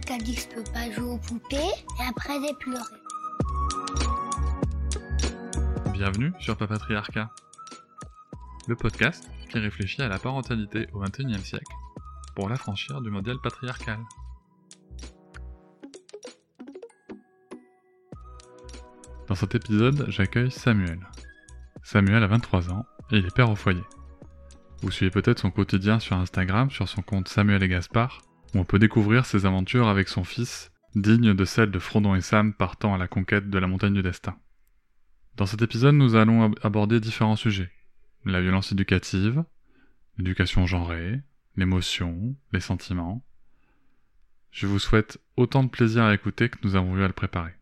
Quelqu'un qui a dit que je peux pas jouer aux poupées et après j'ai pleuré. Bienvenue sur Papatriarcat, le podcast qui réfléchit à la parentalité au XXIe siècle pour l'affranchir du modèle patriarcal. Dans cet épisode, j'accueille Samuel. Samuel a 23 ans et il est père au foyer. Vous suivez peut-être son quotidien sur Instagram sur son compte Samuel et Gaspard, on peut découvrir ses aventures avec son fils, dignes de celles de Frodon et Sam partant à la conquête de la montagne du destin. Dans cet épisode, nous allons aborder différents sujets. La violence éducative, l'éducation genrée, l'émotion, les sentiments. Je vous souhaite autant de plaisir à écouter que nous avons eu à le préparer.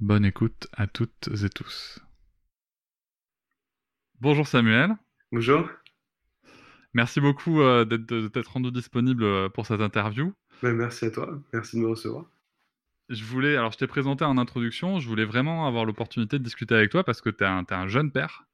Bonne écoute à toutes et tous. Bonjour Samuel. Bonjour. Merci beaucoup euh, d'être rendu disponible euh, pour cette interview. Ben, merci à toi, merci de me recevoir. Je voulais, alors je t'ai présenté en introduction, je voulais vraiment avoir l'opportunité de discuter avec toi parce que tu es, un jeune père.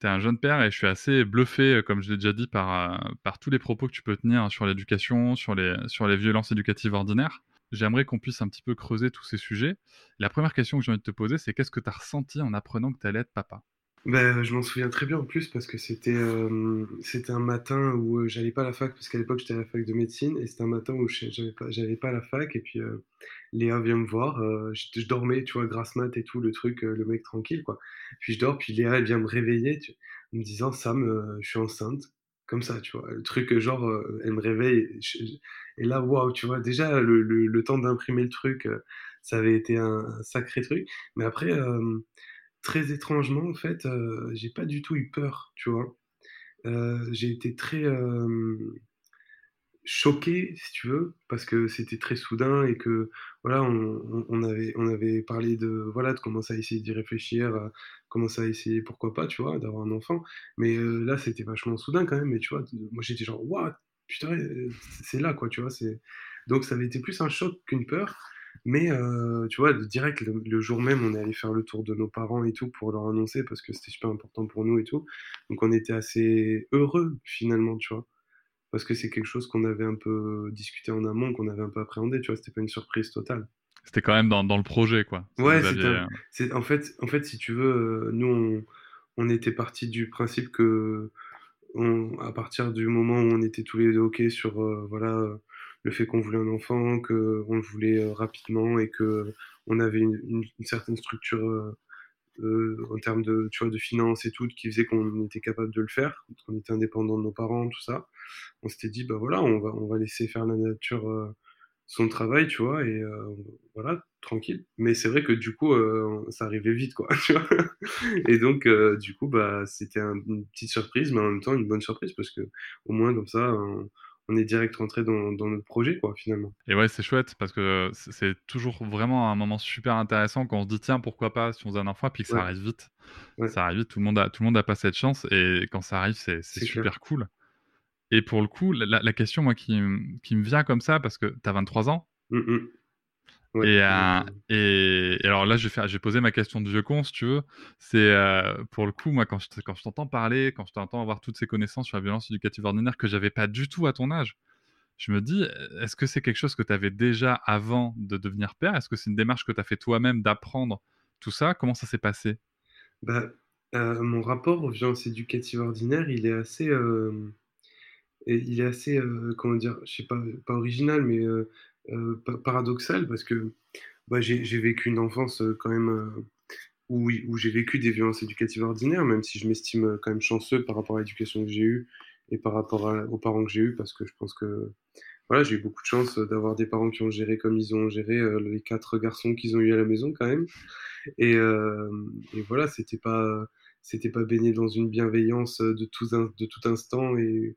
Tu es un jeune père et je suis assez bluffé, euh, comme je l'ai déjà dit, par, par tous les propos que tu peux tenir sur l'éducation, sur les, sur les violences éducatives ordinaires j'aimerais qu'on puisse un petit peu creuser tous ces sujets. La première question que j'ai envie de te poser, c'est qu'est-ce que tu as ressenti en apprenant que tu allais être papa? Ben, je m'en souviens très bien en plus parce que c'était euh, c'était un matin où euh, j'allais pas à la fac parce qu'à l'époque j'étais à la fac de médecine et c'était un matin où j'avais pas j'allais pas à la fac et puis euh, Léa vient me voir je, dormais tu vois grasse mat et tout le truc le mec tranquille quoi puis je dors puis Léa elle vient me réveiller en me disant Sam je suis enceinte comme ça, tu vois. Le truc, genre, euh, elle me réveille. Et, là, waouh, tu vois, déjà, le, temps d'imprimer le truc, euh, ça avait été un, sacré truc. Mais après, euh, très étrangement, en fait, j'ai pas du tout eu peur, tu vois. j'ai été très choqué, si tu veux, parce que c'était très soudain et que voilà, on, avait, on avait parlé de voilà de commencer à essayer d'y réfléchir, commencer à essayer pourquoi pas, tu vois, d'avoir un enfant. Mais euh, là, c'était vachement soudain quand même. Mais tu vois, moi j'étais genre waouh, putain, c'est là quoi, tu vois. Donc ça avait été plus un choc qu'une peur. Mais euh, tu vois, direct le, jour même, on est allé faire le tour de nos parents et tout pour leur annoncer parce que c'était super important pour nous et tout. Donc on était assez heureux finalement, tu vois parce que c'est quelque chose qu'on avait un peu discuté en amont, qu'on avait un peu appréhendé, tu vois, c'était pas une surprise totale. C'était quand même dans, dans, le projet, quoi. Ouais, c'est en fait, en fait, si tu veux, euh, nous, on, on était parti du principe que, on, à partir du moment où on était tous les deux OK sur, euh, voilà, le fait qu'on voulait un enfant, qu'on le voulait euh, rapidement et que on avait une, certaine structure euh, en termes de, de finances et tout, qui faisait qu'on était capable de le faire, qu'on était indépendant de nos parents, tout ça. On s'était dit, bah voilà, on va, on va laisser faire la nature euh, son travail, tu vois, et euh, voilà, tranquille. Mais c'est vrai que du coup, ça arrivait vite, quoi, tu vois. Et donc, du coup, bah, c'était une petite surprise, mais en même temps une bonne surprise, parce que au moins, comme ça, on est direct rentré dans, notre projet, quoi, finalement. Et ouais, c'est chouette parce que c'est toujours vraiment un moment super intéressant quand on se dit tiens, pourquoi pas si on faisait un enfant, puis que ça arrive vite. Ça arrive vite, tout le monde a, tout le monde a pas cette chance et quand ça arrive, c'est super cool. Et pour le coup, la, question, moi, qui, qui, me vient comme ça, parce que tu as 23 ans, Euh, et, et, alors là, je vais, poser ma question de vieux con, si tu veux. C'est euh, pour le coup, moi, quand je, quand je t'entends parler, quand je t'entends avoir toutes ces connaissances sur la violence éducative ordinaire que j'avais pas du tout à ton âge, je me dis, est-ce que c'est quelque chose que tu avais déjà avant de devenir père? Est-ce que c'est une démarche que tu as fait toi-même d'apprendre tout ça? Comment ça s'est passé? Bah, euh, Mon rapport aux violences éducatives ordinaires, il est assez. il est assez, comment dire, je sais pas, pas original, mais paradoxal parce que bah, j'ai vécu une enfance euh, quand même euh, où, j'ai vécu des violences éducatives ordinaires, même si je m'estime quand même chanceux par rapport à l'éducation que j'ai eue et par rapport aux parents que j'ai eus, parce que je pense que voilà, j'ai eu beaucoup de chance d'avoir des parents qui ont géré comme ils ont géré les quatre garçons qu'ils ont eu à la maison quand même. Et, voilà, c'était pas pas baigné dans une bienveillance de tout, de tout instant et,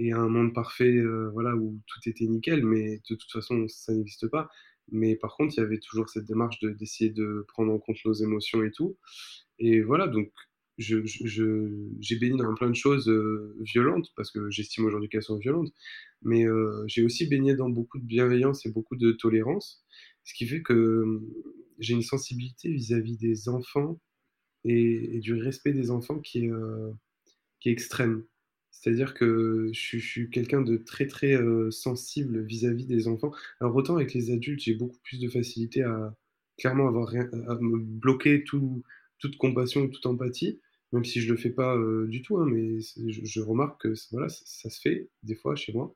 et un monde parfait, euh, voilà, où tout était nickel, mais de toute façon, ça n'existe pas. Mais par contre, il y avait toujours cette démarche d'essayer de, prendre en compte nos émotions et tout. Et voilà, donc j'ai je, baigné dans plein de choses euh, violentes, parce que j'estime aujourd'hui qu'elles sont violentes, mais euh, j'ai aussi baigné dans beaucoup de bienveillance et beaucoup de tolérance, ce qui fait que hum, j'ai une sensibilité vis-à-vis des enfants et, du respect des enfants qui est, qui est extrême. C'est-à-dire que je, suis quelqu'un de très très sensible vis-à-vis des enfants. Alors autant avec les adultes, j'ai beaucoup plus de facilité à clairement avoir rien, à me bloquer tout, toute compassion toute empathie même si je le fais pas euh, du tout, hein, mais je, remarque que voilà, ça, se fait des fois chez moi,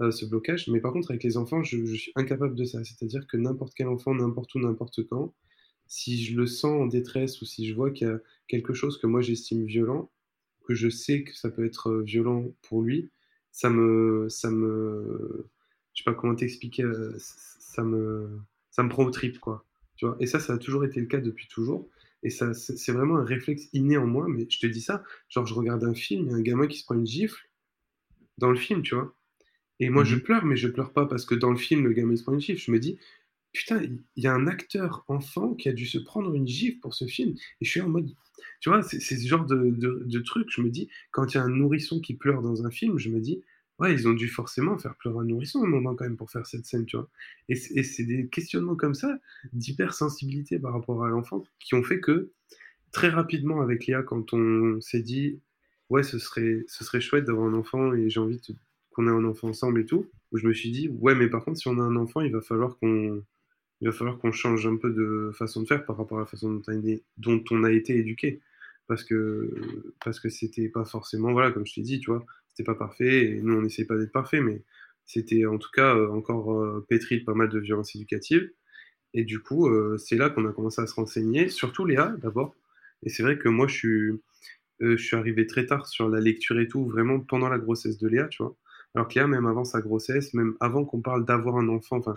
euh, ce blocage. Mais par contre, avec les enfants, je, suis incapable de ça. C'est-à-dire que n'importe quel enfant, n'importe où, n'importe quand, si je le sens en détresse ou si je vois qu'il y a quelque chose que moi j'estime violent, que je sais que ça peut être euh, violent pour lui, ça me, ça me, je sais pas comment t'expliquer, ça me, ça me prend au trip quoi. Tu vois? Et ça, ça a toujours été le cas depuis toujours. Et ça, c'est vraiment un réflexe inné en moi. Mais je te dis ça, genre, je regarde un film, il y a un gamin qui se prend une gifle dans le film, tu vois? Et moi, je mhm. pleure, mais je pleure pas parce que dans le film, le gamin se prend une gifle. Je me dis, putain, il y a un acteur enfant qui a dû se prendre une gifle pour ce film. Et je suis en mode, tu vois, c'est ce genre de, truc. Je me dis, quand il y a un nourrisson qui pleure dans un film, je me dis, ouais, ils ont dû forcément faire pleurer un nourrisson un moment quand même pour faire cette scène, tu vois. Et c'est des questionnements comme ça, d'hypersensibilité par rapport à l'enfant, qui ont fait que très rapidement avec Léa, quand on s'est dit, ouais, ce serait, ce serait chouette d'avoir un enfant et j'ai envie qu'on ait un enfant ensemble et tout, où je me suis dit, ouais, mais par contre, si on a un enfant, il va falloir qu'on il va falloir qu'on change un peu de façon de faire par rapport à la façon dont on a, été éduqué. Parce que parce que c'était pas forcément, voilà, comme je t'ai dit, tu vois, c'était pas parfait, et nous on n'essayait pas d'être parfait, mais c'était en tout cas euh, encore euh, pétri de pas mal de violences éducatives. Et du coup, euh, c'est là qu'on a commencé à se renseigner, surtout Léa d'abord. Et c'est vrai que moi, je suis, je arrivé très tard sur la lecture et tout, vraiment pendant la grossesse de Léa, tu vois. Alors que Léa, même avant sa grossesse, même avant qu'on parle d'avoir un enfant, enfin,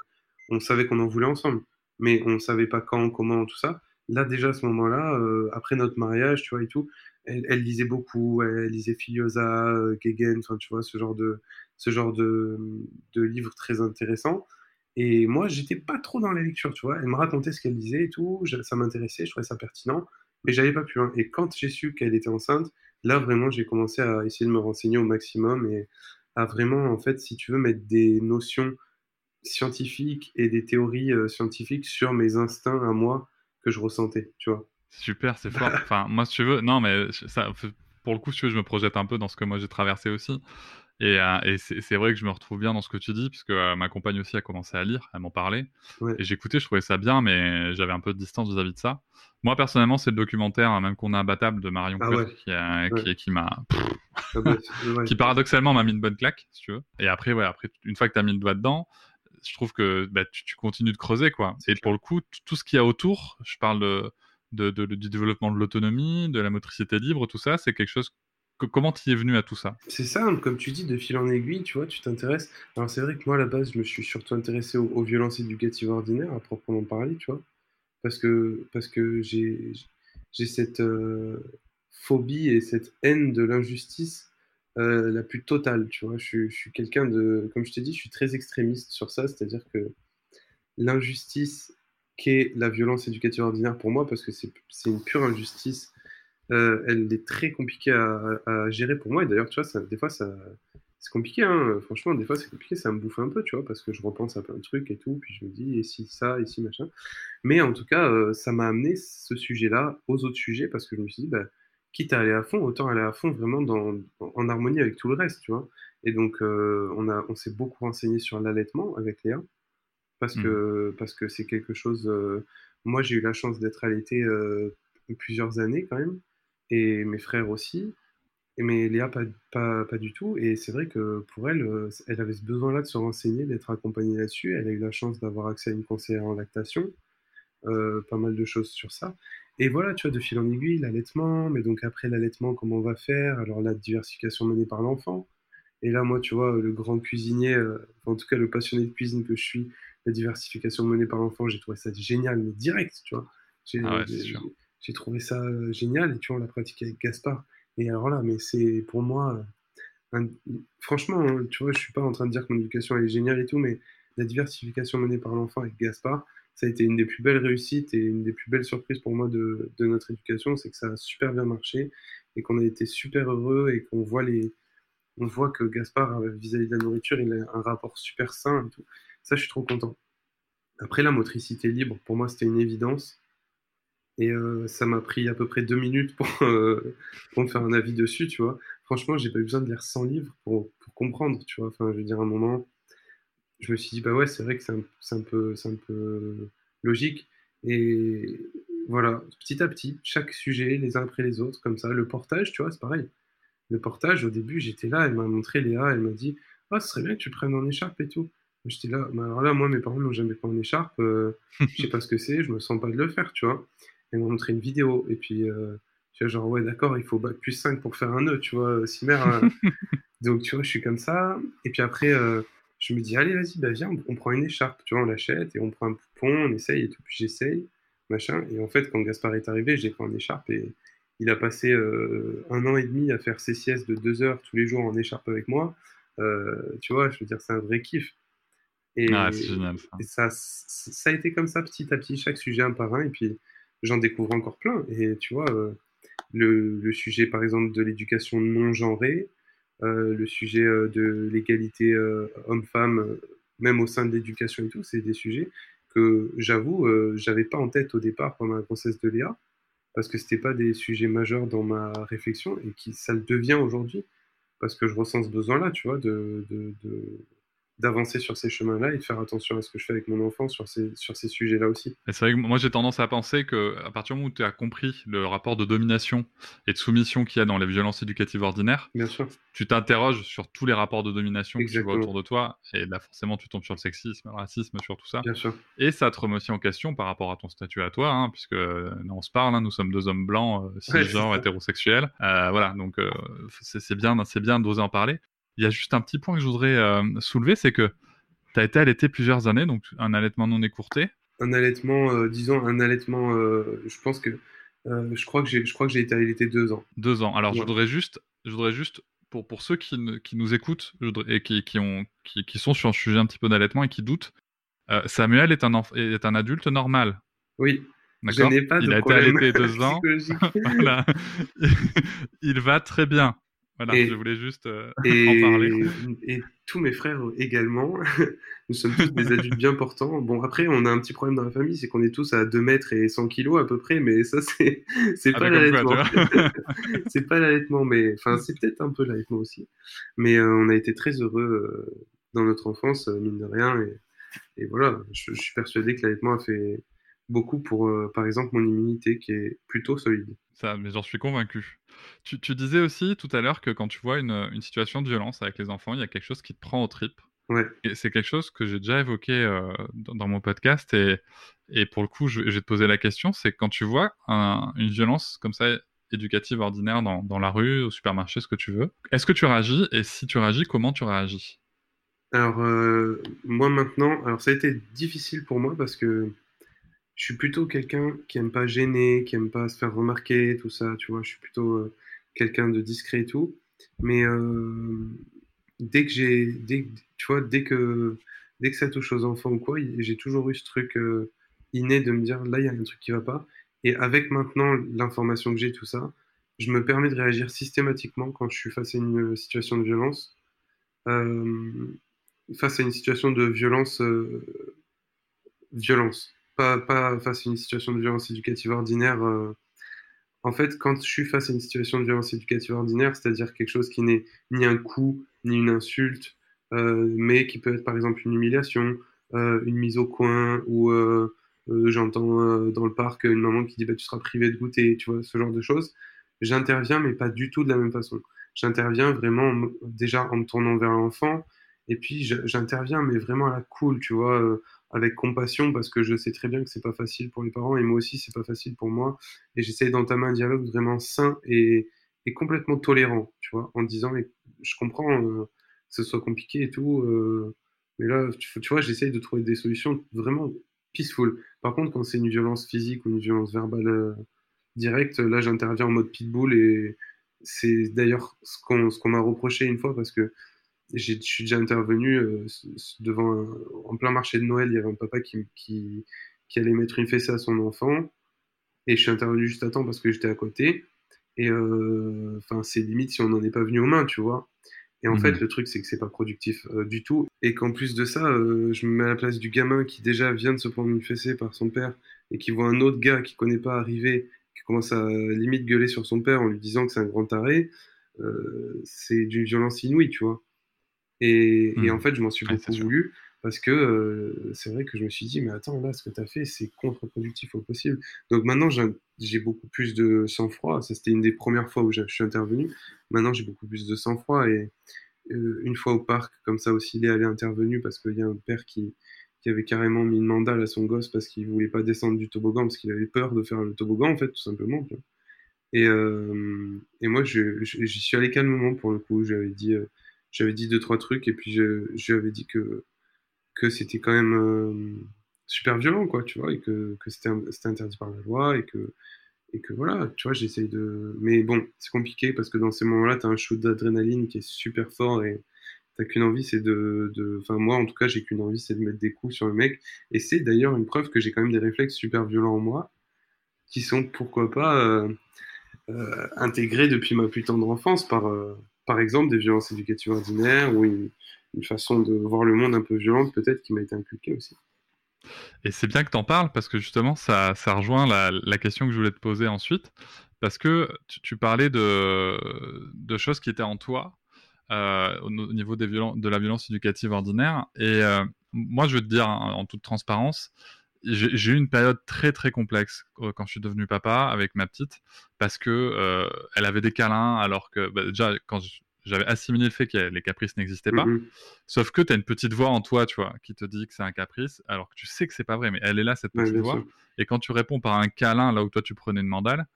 on savait qu'on en voulait ensemble, mais on savait pas quand, comment, tout ça. Là, déjà à ce moment-là, après notre mariage, tu vois, et tout, elle, lisait beaucoup, elle lisait Filiosa, euh, Gegen, enfin tu vois, ce genre de, ce genre de, de livres très intéressants. Et moi, j'étais pas trop dans la lecture, tu vois. Elle me racontait ce qu'elle lisait et tout, ça m'intéressait, je trouvais ça pertinent, mais j'avais pas pu. Hein. Et quand j'ai su qu'elle était enceinte, là vraiment, j'ai commencé à essayer de me renseigner au maximum et à vraiment, en fait, si tu veux, mettre des notions scientifiques et des théories euh, scientifiques sur mes instincts à moi que je ressentais, tu vois. Super, c'est fort. Enfin, moi, si tu veux, non, mais ça, pour le coup, si tu veux, je me projette un peu dans ce que moi j'ai traversé aussi. Et, euh, et c'est vrai que je me retrouve bien dans ce que tu dis, puisque euh, ma compagne aussi a commencé à lire, elle m'en parlait. Et j'écoutais, je trouvais ça bien, mais j'avais un peu de distance vis-à-vis de ça. Moi, personnellement, c'est le documentaire, hein, même qu'on a imbattable de Marion ah qui, qui, m'a. Ah bah, qui paradoxalement m'a mis une bonne claque, si tu veux. Et après, ouais, après, une fois que tu as mis le doigt dedans, je trouve que bah, tu, tu, continues de creuser, quoi. Et pour le coup, tout ce qu'il y a autour, je parle de de, du développement de l'autonomie, de la motricité libre, tout ça, c'est quelque chose. Comment tu es venu à tout ça? C'est ça, hein, comme tu dis, de fil en aiguille, tu vois, tu t'intéresses. Alors c'est vrai que moi, à la base, je me suis surtout intéressé aux, violences éducatives ordinaires, à proprement parler, tu vois, parce que, parce que j'ai, j'ai cette euh, phobie et cette haine de l'injustice euh, la plus totale, tu vois. Je, suis quelqu'un de, comme je t'ai dit, je suis très extrémiste sur ça, c'est-à-dire que l'injustice qu'est la violence éducative ordinaire pour moi, parce que c'est une pure injustice. Euh, elle est très compliquée à, gérer pour moi. Et d'ailleurs, tu vois, des fois, c'est compliqué. Hein. Franchement, des fois, c'est compliqué. Ça me bouffe un peu, tu vois, parce que je repense à plein de trucs et tout. Puis je me dis, et si ça, et si machin. Mais en tout cas, euh, ça m'a amené ce sujet-là aux autres sujets, parce que je me suis dit, bah, quitte à aller à fond, autant aller à fond vraiment dans, en harmonie avec tout le reste, tu vois. Et donc, euh, on, a, on s'est beaucoup renseigné sur l'allaitement avec Léa parce mmh. que parce que c'est quelque chose. Euh, moi, j'ai eu la chance d'être allaité euh, plusieurs années quand même, et mes frères aussi. Et mais Léa, pas, pas, pas du tout. Et c'est vrai que pour elle, elle avait ce besoin-là de se renseigner, d'être accompagnée là-dessus. Elle a eu la chance d'avoir accès à une conseillère en lactation, pas mal de choses sur ça. Et voilà, tu vois, de fil en aiguille, l'allaitement, mais donc après l'allaitement, comment on va faire? Alors la diversification menée par l'enfant. Et là, moi, tu vois, le grand cuisinier, en tout cas le passionné de cuisine que je suis, la diversification menée par l'enfant, j'ai trouvé ça génial, mais direct, tu vois. J'ai ah trouvé ça euh, génial et tu vois, on l'a pratiqué avec Gaspard. Et alors là, mais c'est pour moi, franchement, hein, tu vois, je suis pas en train de dire que mon éducation elle est géniale et tout, mais la diversification menée par l'enfant avec Gaspard, ça a été une des plus belles réussites et une des plus belles surprises pour moi de, notre éducation, c'est que ça a super bien marché et qu'on a été super heureux et qu'on voit les, on voit que Gaspard, vis-à-vis de la nourriture, il a un rapport super sain et tout. Ça, je suis trop content. Après, la motricité libre, pour moi, c'était une évidence. Et euh, ça m'a pris à peu près deux minutes pour, euh, pour, me faire un avis dessus, tu vois. Franchement, j'ai pas eu besoin de lire 100 livres pour, pour, comprendre, tu vois. Enfin, je veux dire, à un moment, je me suis dit, bah ouais, c'est vrai que c'est un, un, peu, un peu logique. Et voilà, petit à petit, chaque sujet, les uns après les autres, comme ça. Le portage, tu vois, c'est pareil. Le portage, au début, j'étais là, elle m'a montré Léa, elle m'a dit, ah, ce serait bien que tu prennes en écharpe et tout. J'étais là, bah, alors là, moi, mes parents n'ont jamais pris en écharpe, euh, je sais pas ce que c'est, je me sens pas de le faire, tu vois. Elle m'a montré une vidéo, et puis, euh, tu vois, genre, ouais, d'accord, il faut bac plus 5 pour faire un nœud, tu vois, Simer. Hein. Donc, tu vois, je suis comme ça, et puis après, euh, je me dis, allez, vas-y, bah, viens, on, prend une écharpe, tu vois, on l'achète, et on prend un poupon, on essaye, et tout, puis j'essaye, machin. Et en fait, quand Gaspard est arrivé, j'ai pris en écharpe, et il a passé euh, un an et demi à faire ses siestes de deux heures tous les jours en écharpe avec moi. Euh, tu vois, je veux dire, c'est un vrai kiff. Et, ah, génial, ça. ça, a été comme ça petit à petit, chaque sujet un par un, et puis j'en découvre encore plein. Et tu vois, euh, le, le, sujet par exemple de l'éducation non genrée, le sujet de l'égalité homme-femme, même au sein de l'éducation et tout, c'est des sujets que j'avoue, j'avais pas en tête au départ pendant la grossesse de Léa parce que c'était pas des sujets majeurs dans ma réflexion et qui ça le devient aujourd'hui parce que je ressens ce besoin-là, tu vois, de, d'avancer sur ces chemins-là et de faire attention à ce que je fais avec mon enfant sur ces, sur ces sujets-là aussi. C'est vrai que moi j'ai tendance à penser que à partir du moment où tu as compris le rapport de domination et de soumission qu'il y a dans les violences éducatives ordinaires, Bien sûr. tu t'interroges sur tous les rapports de domination que tu vois autour de toi et là forcément tu tombes sur le sexisme, le racisme, sur tout ça. Bien sûr. Et ça te remet aussi en question par rapport à ton statut à toi, hein, puisque on se parle, hein, nous sommes deux hommes blancs, euh, cisgenres, hétérosexuels. Euh, voilà, donc euh, c'est bien, c'est bien d'oser en parler. Il y a juste un petit point que je voudrais euh, soulever, c'est que tu as été allaité plusieurs années, donc un allaitement non écourté. Un allaitement, euh, disons, un allaitement, euh, je pense que je crois que j'ai, je crois que j'ai été allaité deux ans. Deux ans. Alors je voudrais juste, je voudrais juste pour, pour ceux qui, qui nous écoutent et qui, qui, ont, qui, qui, sont sur un sujet un petit peu d'allaitement et qui doutent, Samuel est un, est un adulte normal. Oui. D'accord. Pas Il a été allaité deux ans. voilà. Il va très bien. Voilà, je voulais juste euh, en parler. Et tous mes frères également. Nous sommes tous des adultes bien portants. Bon, après, on a un petit problème dans la famille, c'est qu'on est tous à 2 mètres et 100 kilos à peu près, mais ça, c'est, c'est ah, pas l'allaitement. c'est pas l'allaitement, mais enfin, c'est peut-être un peu l'allaitement aussi. Mais euh, on a été très heureux euh, dans notre enfance, mine de rien. Et, et voilà, je, je, suis persuadé que l'allaitement a fait beaucoup pour, par exemple, mon immunité qui est plutôt solide. Ça, mais j'en suis convaincu. Tu, tu, disais aussi tout à l'heure que quand tu vois une, une, situation de violence avec les enfants, il y a quelque chose qui te prend au tripes. Ouais. c'est quelque chose que j'ai déjà évoqué euh, dans, mon podcast et, et pour le coup, je, je, vais te poser la question, c'est quand tu vois un, une violence comme ça éducative ordinaire dans, dans, la rue, au supermarché, ce que tu veux, est-ce que tu réagis et si tu réagis, comment tu réagis? Alors euh, moi maintenant, alors ça a été difficile pour moi parce que je suis plutôt quelqu'un qui aime pas gêner, qui aime pas se faire remarquer, tout ça, tu vois. Je suis plutôt euh, quelqu'un de discret et tout. Mais euh, dès que j'ai, dès, tu vois, dès que, dès que ça touche aux enfants ou quoi, j'ai toujours eu ce truc euh, inné de me dire là, il y a un truc qui va pas. Et avec maintenant l'information que j'ai, tout ça, je me permets de réagir systématiquement quand je suis face à une situation de violence. face à une situation de violence, violence pas, face à une situation de violence éducative ordinaire. Euh, en fait, quand je suis face à une situation de violence éducative ordinaire, c'est-à-dire quelque chose qui n'est ni un coup, ni une insulte, euh, mais qui peut être par exemple une humiliation, euh, une mise au coin, ou j'entends dans le parc une maman qui dit bah, tu seras privé de goûter, tu vois, ce genre de choses. J'interviens, mais pas du tout de la même façon. J'interviens vraiment déjà en me tournant vers l'enfant, et puis j'interviens, mais vraiment à la cool, tu vois avec compassion parce que je sais très bien que c'est pas facile pour les parents et moi aussi c'est pas facile pour moi. Et j'essaie d'entamer un dialogue vraiment sain et, et, complètement tolérant tu vois en disant mais je comprends euh, que ce soit compliqué et tout euh, mais là tu, vois j'essaie de trouver des solutions vraiment peaceful. Par contre quand c'est une violence physique ou une violence verbale euh, directe là j'interviens en mode pitbull et c'est d'ailleurs ce qu'on ce qu'on m'a reproché une fois parce que je suis déjà intervenu devant en plein marché de Noël. Il y avait un papa qui, qui, qui, allait mettre une fessée à son enfant. Et je suis intervenu juste à temps parce que j'étais à côté. Et enfin, c'est limite si on n'en est pas venu aux mains, tu vois. Et en fait, mmh le truc, c'est que c'est pas productif du tout. Et qu'en plus de ça, je me mets à la place du gamin qui déjà vient de se prendre une fessée par son père et qui voit un autre gars qui connaît pas arriver, qui commence à limite gueuler sur son père en lui disant que c'est un grand taré. c'est d'une violence inouïe, tu vois. Et, et, en fait, je m'en suis beaucoup voulu parce que c'est vrai que je me suis dit, mais attends, là, ce que tu as fait, c'est contre-productif au possible. Donc maintenant, j'ai beaucoup plus de sang-froid. Ça, c'était une des premières fois où je suis intervenu. Maintenant, j'ai beaucoup plus de sang-froid. Et une fois au parc, comme ça aussi, il est allé intervenu parce qu'il y a un père qui, qui, avait carrément mis une mandale à son gosse parce qu'il voulait pas descendre du toboggan, parce qu'il avait peur de faire le toboggan, en fait, tout simplement. Et, et moi, j'y suis allé calmement pour le coup. J'avais dit, j'avais dit deux, trois trucs, et puis je, je lui avais dit que que c'était quand même euh, super violent, quoi, tu vois, et que, que c'était interdit par la loi, et que, et que voilà, tu vois, j'essaye de. Mais bon, c'est compliqué parce que dans ces moments-là, tu as un shoot d'adrénaline qui est super fort et t'as qu'une envie, c'est de, de. Enfin, moi, en tout cas, j'ai qu'une envie, c'est de mettre des coups sur le mec. Et c'est d'ailleurs une preuve que j'ai quand même des réflexes super violents en moi qui sont, pourquoi pas, euh, euh, intégrés depuis ma plus tendre enfance par, par exemple, des violences éducatives ordinaires ou une façon de voir le monde un peu violente peut-être qui m'a été inculquée aussi. Et c'est bien que tu en parles parce que justement, ça, ça rejoint la, question que je voulais te poser ensuite. Parce que tu, parlais de, choses qui étaient en toi euh, au niveau de la violence éducative ordinaire. Et euh, moi, je veux te dire en toute transparence, j'ai eu une période très très complexe euh, quand je suis devenu papa avec ma petite parce que elle avait des câlins alors que bah, déjà quand j'avais assimilé le fait que les caprices n'existaient pas. Mm-hmm. Sauf que tu as une petite voix en toi, tu vois, qui te dit que c'est un caprice, alors que tu sais que c'est pas vrai, mais elle est là, cette petite voix. Et quand tu réponds par un câlin, là où toi tu prenais une mandale,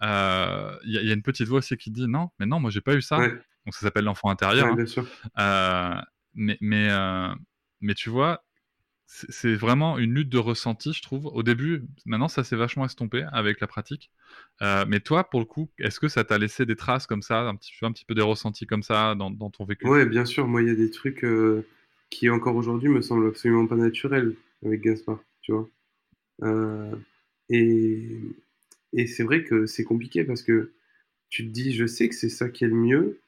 il euh, y, a une petite voix aussi qui dit non, mais non, moi j'ai pas eu ça. Donc ça s'appelle l'enfant intérieur. Hein. Euh, mais, mais, euh, mais tu vois, c'est vraiment une lutte de ressenti, je trouve. Au début, maintenant, ça s'est vachement estompé avec la pratique. Euh, mais toi, pour le coup, est-ce que ça t'a laissé des traces comme ça, un petit, peu des ressentis comme ça dans, ton vécu? Ouais, bien sûr. Moi, il y a des trucs euh, qui, encore aujourd'hui, me semblent absolument pas naturels avec Gaspard, tu vois. Euh, et, et c'est vrai que c'est compliqué parce que tu te dis, je sais que c'est ça qui est le mieux,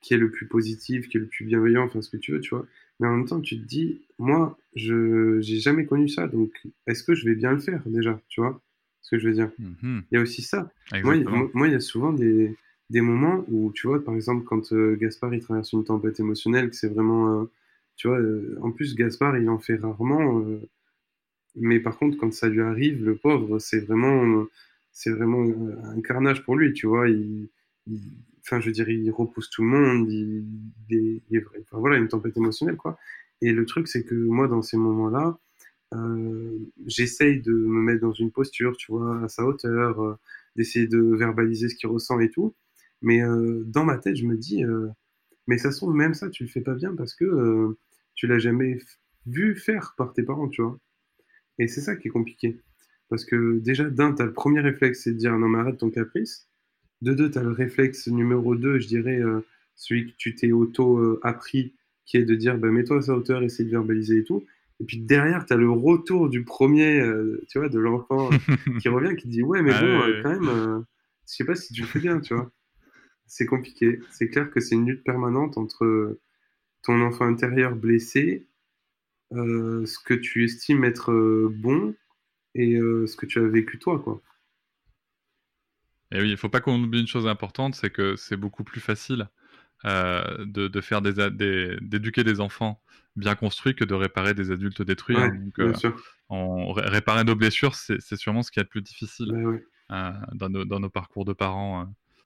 qui est le plus positif, qui est le plus bienveillant, enfin ce que tu veux, tu vois. Mais en même temps, tu te dis, moi, je j'ai jamais connu ça, donc est-ce que je vais bien le faire déjà, tu vois ce que je veux dire? Mmh Il y a aussi ça. Moi, il y a souvent des, des, moments où, tu vois, par exemple, quand euh, Gaspard il traverse une tempête émotionnelle, que c'est vraiment, euh, tu vois, euh, en plus Gaspard il en fait rarement, mais par contre quand ça lui arrive, le pauvre, c'est vraiment, c'est vraiment un carnage pour lui, tu vois. Il, enfin, je dire, il repousse tout le monde, il, il, enfin, voilà, une tempête émotionnelle, quoi. Et le truc, c'est que moi, dans ces moments-là, euh, j'essaye de me mettre dans une posture, tu vois, à sa hauteur, euh, d'essayer de verbaliser ce qu'il ressent et tout. Mais euh, dans ma tête, je me dis, mais ça se trouve, même ça, tu le fais pas bien parce que tu l'as jamais vu faire par tes parents, tu vois. Et c'est ça qui est compliqué. Parce que déjà, d'un, tu as le premier réflexe, c'est de dire non, mais arrête ton caprice. De deux, tu as le réflexe numéro deux, je dirais, celui que tu t'es auto-appris, qui est de dire bah, mets-toi à sa hauteur, essaye de verbaliser et tout. Et puis derrière, tu as le retour du premier, euh, tu vois, de l'enfant qui revient, qui dit Ouais, mais ah bon, euh, quand même, euh, je sais pas si tu le fais bien, tu vois. C'est compliqué. C'est clair que c'est une lutte permanente entre ton enfant intérieur blessé, ce que tu estimes être bon et ce que tu as vécu toi, quoi. Et oui, il faut pas qu'on oublie une chose importante, c'est que c'est beaucoup plus facile de, de, faire des, d'éduquer des enfants bien construit que de réparer des adultes détruits. Hein. donc, euh, on, réparer nos blessures, c'est sûrement ce qui est le plus difficile euh, dans, nos, dans, nos, parcours de parents. Euh.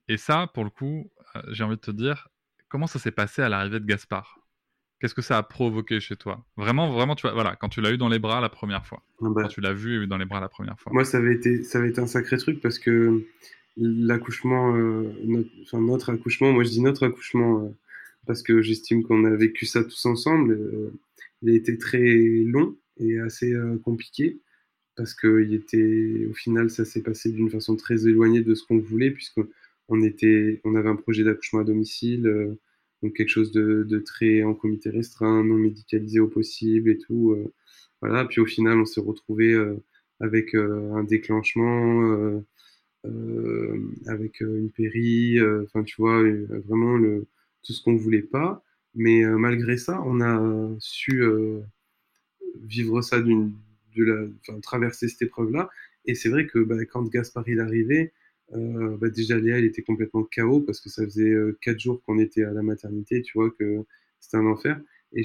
Et ça, pour le coup, j'ai envie de te dire, comment ça s'est passé à l'arrivée de Gaspard? Qu'est-ce que ça a provoqué chez toi? Vraiment, vraiment, tu vois, voilà, quand tu l'as eu dans les bras la première fois, ah bah. quand tu l'as vu dans les bras la première fois. Moi, ça avait été, ça avait été un sacré truc parce que l'accouchement, notre, enfin, notre accouchement, moi je dis notre accouchement parce que j'estime qu'on a vécu ça tous ensemble. Euh, il a été très long et assez euh, compliqué parce que il était, au final, ça s'est passé d'une façon très éloignée de ce qu'on voulait puisqu'on était, on avait un projet d'accouchement à domicile. Euh, donc quelque chose de, de, très en comité restreint, non médicalisé au possible et tout. voilà, puis au final, on s'est retrouvé avec un déclenchement, avec une péri, enfin tu vois, vraiment le, tout ce qu'on voulait pas. Mais malgré ça, on a su vivre ça traverser cette épreuve-là. Et c'est vrai que bah, quand Gaspard arrivé, euh, bah, déjà Léa elle était complètement KO parce que ça faisait euh, jours qu'on était à la maternité, tu vois que c'était un enfer. Et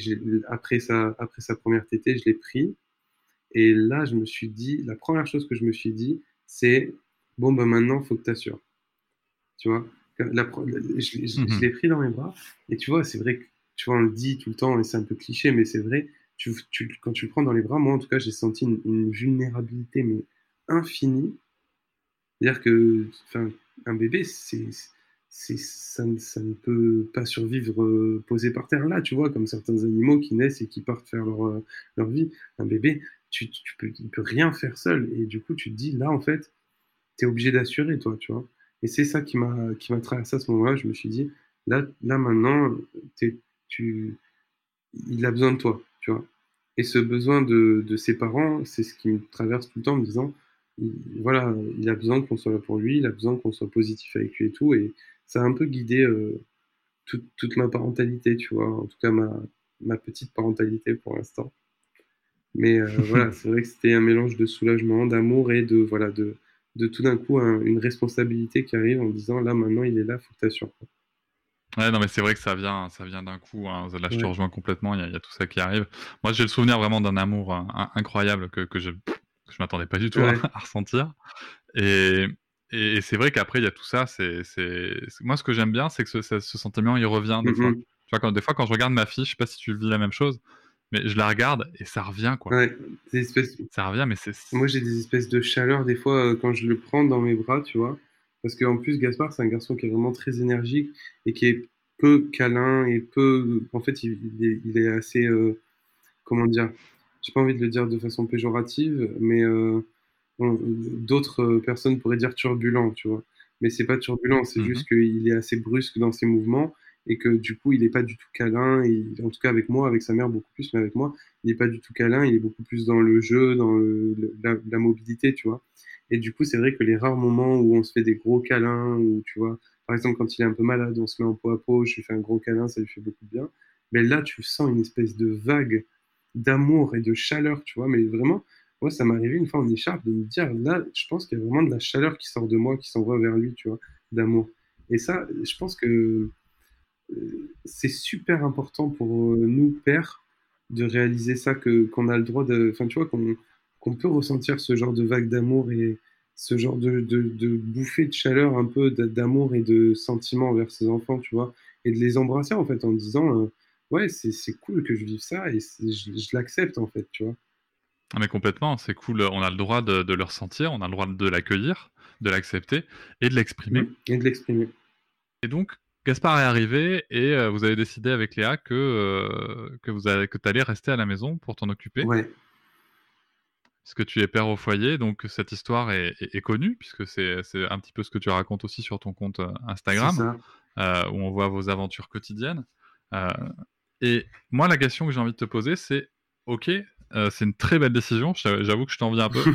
après sa, après sa première tétée, je l'ai pris. Et là, je me suis dit, la première chose que je me suis dit, c'est bon, bah maintenant, il faut que tu assures. Tu vois, la, je, mhm. l'ai pris dans mes bras. Et tu vois, c'est vrai que, tu vois, on le dit tout le temps, et c'est un peu cliché, mais c'est vrai, tu, tu, quand tu le prends dans les bras, moi en tout cas, j'ai senti une, une vulnérabilité, mais infinie c'est-à-dire que un bébé, c'est, c'est, ça, ça, ne peut pas survivre euh, posé par terre là, tu vois, comme certains animaux qui naissent et qui partent faire leur, euh, leur vie. Un bébé, tu, tu peux, il peut rien faire seul. Et du coup, tu te dis, là, en fait, tu es obligé d'assurer, toi, tu vois. Et c'est ça qui m'a, qui m'a traversé à ce moment-là. Je me suis dit, là, là maintenant, tu, il a besoin de toi, tu vois. Et ce besoin de, de ses parents, c'est ce qui me traverse tout le temps en me disant, voilà, il a besoin qu'on soit là pour lui, il a besoin qu'on soit positif avec lui et tout. Et ça a un peu guidé euh, toute, ma parentalité, tu vois, en tout cas ma, ma petite parentalité pour l'instant. Mais euh, voilà, c'est vrai que c'était un mélange de soulagement, d'amour et de, voilà, de, de tout d'un coup une responsabilité qui arrive en disant là maintenant il est là, faut que tu assures. Ouais, non, mais c'est vrai que ça vient, ça vient d'un coup. Hein. Là, je te rejoins complètement. Il y, a, tout ça qui arrive. Moi, j'ai le souvenir vraiment d'un amour hein, incroyable que, que je je m'attendais pas du tout à, ressentir. Et, et, c'est vrai qu'après, il y a tout ça. C'est, Moi, ce que j'aime bien, c'est que ce, ce, sentiment, il revient des fois. Tu vois, quand, des fois, quand je regarde ma fille, je sais pas si tu vis la même chose, mais je la regarde et ça revient, quoi. Ouais, espèces... Ça revient, mais c'est... Moi, j'ai des espèces de chaleur, des fois, euh, quand je le prends dans mes bras, tu vois. Parce qu'en plus, Gaspard, c'est un garçon qui est vraiment très énergique et qui est peu câlin et peu... En fait, il, il, est, assez... Euh, comment dire j'ai pas envie de le dire de façon péjorative, mais euh, d'autres personnes pourraient dire turbulent, tu vois. Mais c'est pas turbulent, c'est mhm. juste qu'il est assez brusque dans ses mouvements et que du coup, il est pas du tout câlin. Et, en tout cas, avec moi, avec sa mère beaucoup plus, mais avec moi, il est pas du tout câlin. Il est beaucoup plus dans le jeu, dans la, mobilité, tu vois. Et du coup, c'est vrai que les rares moments où on se fait des gros câlins, ou tu vois, par exemple, quand il est un peu malade, on se met en peau à peau, je lui fais un gros câlin, ça lui fait beaucoup de bien. Mais là, tu sens une espèce de vague d'amour et de chaleur, tu vois. Mais vraiment, moi, ça m'est arrivé une fois en écharpe de me dire, là, je pense qu'il y a vraiment de la chaleur qui sort de moi, qui s'envoie vers lui, tu vois, d'amour. Et ça, je pense que c'est super important pour euh, nous, pères, de réaliser ça, que qu'on a le droit de... Enfin, tu vois, qu'on qu'on peut ressentir ce genre de vague d'amour et ce genre de, de, de bouffée de chaleur un peu d'amour et de sentiment envers ses enfants, tu vois, et de les embrasser, en fait, en disant... Euh, ouais, c'est cool que je vive ça et je, l'accepte en fait, tu vois. Ah, mais complètement, c'est cool. On a le droit de, le ressentir, on a le droit de l'accueillir, de l'accepter et de l'exprimer. Mmh, et de l'exprimer. Et donc, Gaspard est arrivé et euh, vous avez décidé avec Léa que, euh, que, vous que allais rester à la maison pour t'en occuper. Ouais. Parce que tu es père au foyer, donc cette histoire est, connue, puisque c'est un petit peu ce que tu racontes aussi sur ton compte euh, Instagram, où on voit vos aventures quotidiennes. Et moi, la question que j'ai envie de te poser, c'est ok, c'est une très belle décision. J'avoue que je t'envie un peu.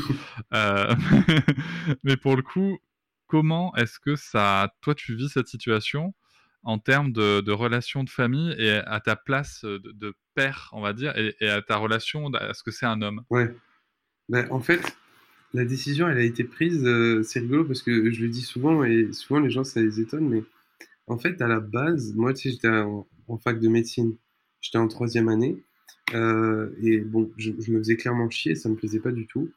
Mais pour le coup, comment est-ce que ça, toi, tu vis cette situation en termes de, relation de famille et à ta place de, père, on va dire, et, à ta relation à ce que c'est un homme? Ouais. Ben, en fait, la décision, elle a été prise. Euh, c'est rigolo parce que je le dis souvent et souvent les gens ça les étonne, mais en fait, à la base, moi, tu sais, j'étais en, fac de médecine. J'étais en troisième année. Euh, et bon, je, me faisais clairement chier, ça me plaisait pas du tout.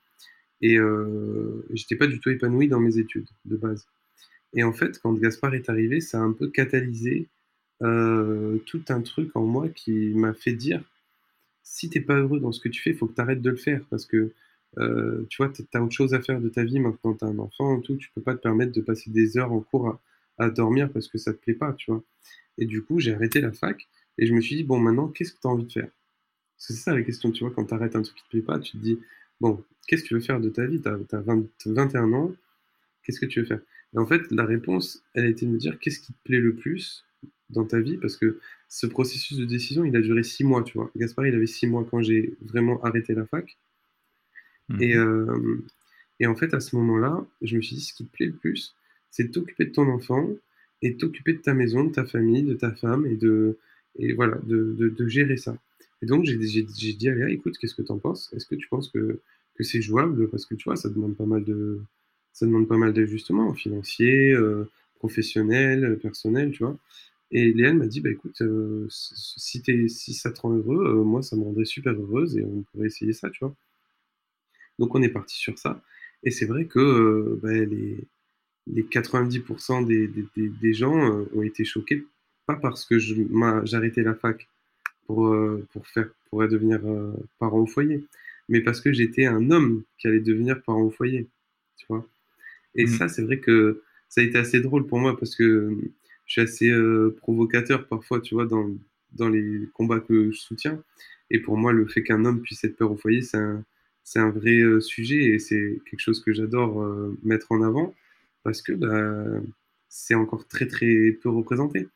Et euh, j'étais pas du tout épanoui dans mes études de base. Et en fait, quand Gaspard est arrivé, ça a un peu catalysé euh, tout un truc en moi qui m'a fait dire si t'es pas heureux dans ce que tu fais, il faut que tu arrêtes de le faire parce que euh, tu vois, tu as autre chose à faire de ta vie maintenant, tu as un enfant tout, tu peux pas te permettre de passer des heures en cours à, dormir parce que ça te plaît pas, tu vois. Et du coup, j'ai arrêté la fac et je me suis dit, bon, maintenant, qu'est-ce que tu as envie de faire? C'est ça la question, tu vois, quand tu arrêtes un truc qui te plaît pas, tu te dis, bon, qu'est-ce que tu veux faire de ta vie? Tu as, 21 ans, qu'est-ce que tu veux faire? Et en fait, la réponse, elle a été de me dire, qu'est-ce qui te plaît le plus dans ta vie? Parce que ce processus de décision, il a duré six mois, tu vois. Gaspard, il avait six mois quand j'ai vraiment arrêté la fac. Et, mhm. et en fait, à ce moment-là, je me suis dit, ce qui te plaît le plus, c'est de t'occuper de ton enfant et t'occuper de ta maison, de ta famille, de ta femme et de, et voilà, de, de, gérer ça. Et donc, j'ai dit à Léa, écoute, qu'est-ce que tu en penses? Est-ce que tu penses que, que c'est jouable? Parce que tu vois, ça demande pas mal de, ça demande pas mal d'ajustements financiers, euh, professionnels, personnels, tu vois. Et Léa m'a dit, bah écoute, euh, si, es, si ça te rend heureux, euh, moi, ça me rendrait super heureuse et on pourrait essayer ça, tu vois. Donc, on est parti sur ça. Et c'est vrai que bah, les, les 90% des, des, des, gens ont été choqués pas parce que arrêté la fac pour, euh, pour, faire, pour devenir euh, parent au foyer, mais parce que j'étais un homme qui allait devenir parent au foyer, tu vois. Et mmh. ça, c'est vrai que ça a été assez drôle pour moi parce que je suis assez euh, provocateur parfois, tu vois, dans, dans les combats que je soutiens. Et pour moi, le fait qu'un homme puisse être père au foyer, c'est un, c'est un vrai sujet et c'est quelque chose que j'adore mettre en avant parce que bah, c'est encore très très peu représenté.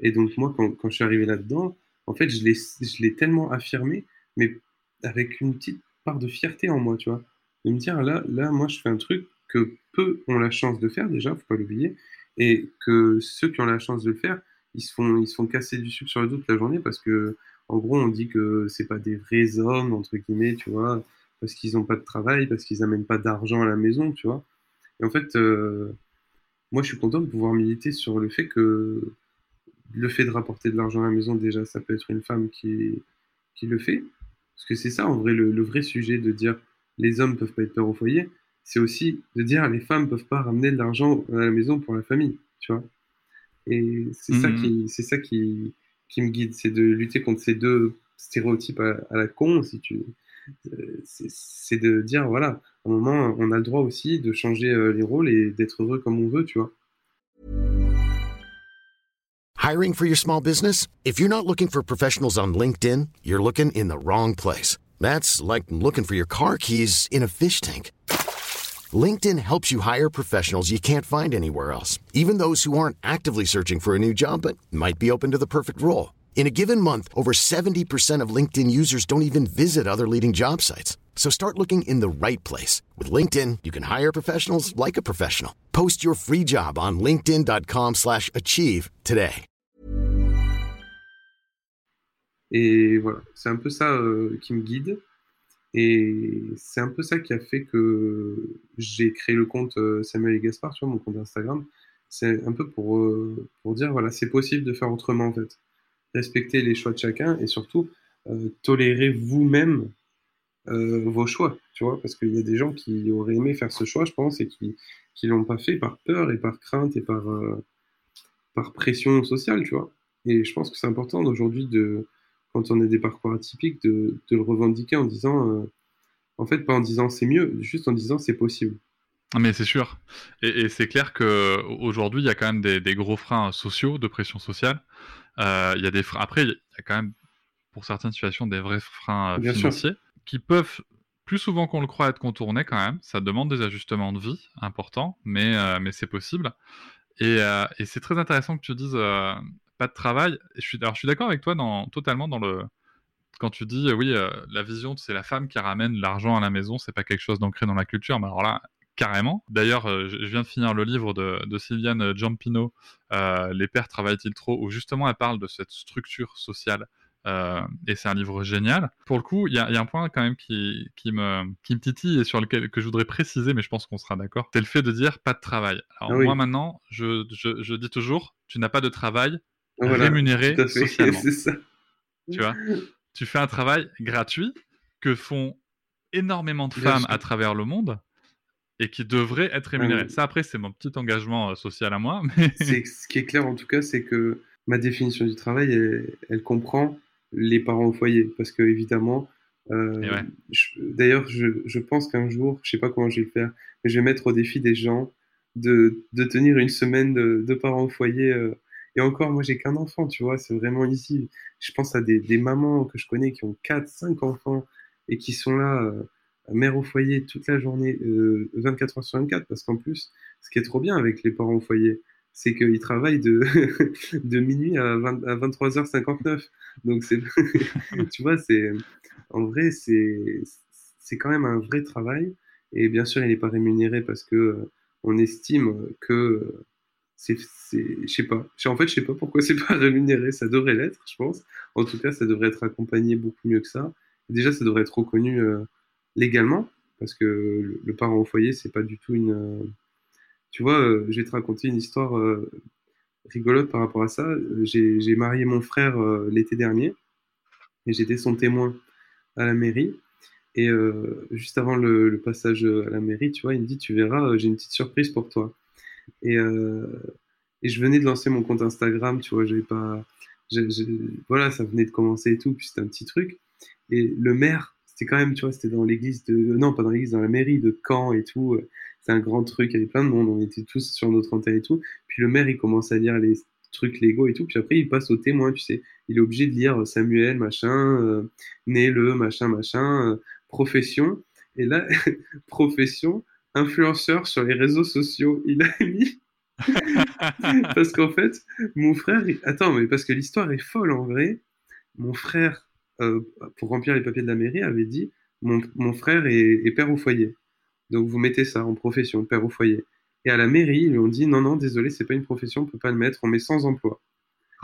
Et donc, moi, quand, quand je suis arrivé là-dedans, en fait, je l'ai tellement affirmé, mais avec une petite part de fierté en moi, tu vois. De me dire, là, là, moi, je fais un truc que peu ont la chance de faire, déjà, faut pas l'oublier, et que ceux qui ont la chance de le faire, ils se font, ils se font casser du sucre sur le dos toute la journée parce que, en gros, on dit que c'est pas des vrais hommes, entre guillemets, tu vois, parce qu'ils n'ont pas de travail, parce qu'ils n'amènent pas d'argent à la maison, tu vois. Et en fait, euh, moi, je suis content de pouvoir militer sur le fait que le fait de rapporter de l'argent à la maison, déjà, ça peut être une femme qui, qui le fait. Parce que c'est ça, en vrai, le, vrai sujet de dire les hommes peuvent pas être pères au foyer, c'est aussi de dire les femmes peuvent pas ramener de l'argent à la maison pour la famille, tu vois. Et c'est ça, mhm. qui, c'est ça qui, qui me guide, c'est de lutter contre ces deux stéréotypes à, la con, si tu euh, c'est de dire, voilà, à un moment, on a le droit aussi de changer euh, les rôles et d'être heureux comme on veut, tu vois. Hiring for your small business? If you're not looking for professionals on LinkedIn, you're looking in the wrong place. That's like looking for your car keys in a fish tank. LinkedIn helps you hire professionals you can't find anywhere else, even those who aren't actively searching for a new job but might be open to the perfect role. In a given month, over 70% of LinkedIn users don't even visit other leading job sites. So start looking in the right place. With LinkedIn, you can hire professionals like a professional. Post your free job on linkedin.com slash achieve today. Et voilà, c'est un peu ça euh, qui me guide. Et c'est un peu ça qui a fait que j'ai créé le compte euh, Samuel et Gaspard sur mon compte Instagram. C'est un peu pour, euh, pour dire, voilà, c'est possible de faire autrement en fait. Respecter les choix de chacun et surtout tolérer vous-même vos choix, tu vois, parce qu'il y a des gens qui auraient aimé faire ce choix, je pense, et qui ne l'ont pas fait par peur et par crainte et par, par pression sociale, tu vois. Et je pense que c'est important aujourd'hui de, quand on a des parcours atypiques, de, de le revendiquer en disant, euh, en fait, pas en disant c'est mieux, juste en disant c'est possible. Mais c'est sûr. Et, c'est clair qu'aujourd'hui, il y a quand même des, gros freins sociaux, de pression sociale. Euh, il y a des freins. Après, il y a quand même, pour certaines situations, des vrais freins euh, financiers qui peuvent plus souvent qu'on le croit être contournés quand même. Ça demande des ajustements de vie importants, mais, mais c'est possible. Et, et c'est très intéressant que tu dises de travail. Je suis, alors, je suis d'accord avec toi dans, totalement dans le. Quand tu dis, oui, euh, la vision, c'est la femme qui ramène l'argent à la maison, c'est pas quelque chose d'ancré dans la culture, mais alors là, carrément. D'ailleurs, euh, je viens de finir le livre de, de Sylviane Giampino, euh, Les pères travaillent-ils trop, où justement elle parle de cette structure sociale et c'est un livre génial. Pour le coup, il y, a un point quand même qui, qui, me, qui me titille et sur lequel que je voudrais préciser, mais je pense qu'on sera d'accord. C'est le fait de dire pas de travail. Alors moi maintenant, je, je, je, dis toujours, tu n'as pas de travail, rémunéré socialement. ça. Tu vois, tu fais un travail gratuit que font énormément de femmes à travers le monde et qui devrait être rémunéré. Ça, après, c'est mon petit engagement euh, social à moi. Mais... ce qui est clair, en tout cas, c'est que ma définition du travail, elle, comprend les parents au foyer. Parce que, évidemment, euh, d'ailleurs, je, je, pense qu'un jour, je sais pas comment je vais le faire, mais je vais mettre au défi des gens de, de tenir une semaine de, de parents au foyer euh, et encore, moi, j'ai qu'un enfant, tu vois, c'est vraiment ici. Je pense à des, des, mamans que je connais qui ont 4, 5 enfants et qui sont là, euh, mère au foyer toute la journée, euh, 24 heures sur 24, parce qu'en plus, ce qui est trop bien avec les parents au foyer, c'est qu'il travaille de, de minuit à, 23h59. Donc, tu vois, c'est, en vrai, c'est, c'est quand même un vrai travail. Et bien sûr, il n'est pas rémunéré parce que euh, on estime que c'est, je sais pas. En fait, je sais pas pourquoi c'est pas rémunéré. Ça devrait l'être, je pense. En tout cas, ça devrait être accompagné beaucoup mieux que ça. Déjà, ça devrait être reconnu euh, légalement parce que le, parent au foyer, c'est pas du tout une. Euh, tu vois, euh, je vais te raconter une histoire rigolote par rapport à ça. J'ai marié mon frère l'été dernier et j'étais son témoin à la mairie. Et juste avant le, le, passage à la mairie, tu vois, il me dit Tu verras, j'ai une petite surprise pour toi. Et, euh, et je venais de lancer mon compte Instagram, tu vois, j'avais pas. voilà, ça venait de commencer et tout, puis c'était un petit truc. Et le maire, c'était quand même, tu vois, c'était dans l'église de. Non, pas dans l'église, dans la mairie de Caen et tout. C'est un grand truc, il y avait plein de monde, on était tous sur notre antenne et tout. Puis le maire, il commence à lire les trucs légaux et tout. Puis après, il passe au témoin, tu sais. Il est obligé de lire Samuel, machin, euh, né le, machin, machin, euh, profession. Et là, profession, influenceur sur les réseaux sociaux. Il a mis. parce qu'en fait, mon frère. Attends, mais parce que l'histoire est folle en vrai. Mon frère, euh, pour remplir les papiers de la mairie, avait dit mon, mon frère est, père au foyer. Donc vous mettez ça en profession, père au foyer. Et à la mairie, ils lui ont dit non, non, désolé, c'est pas une profession, on peut pas le mettre, on met sans emploi.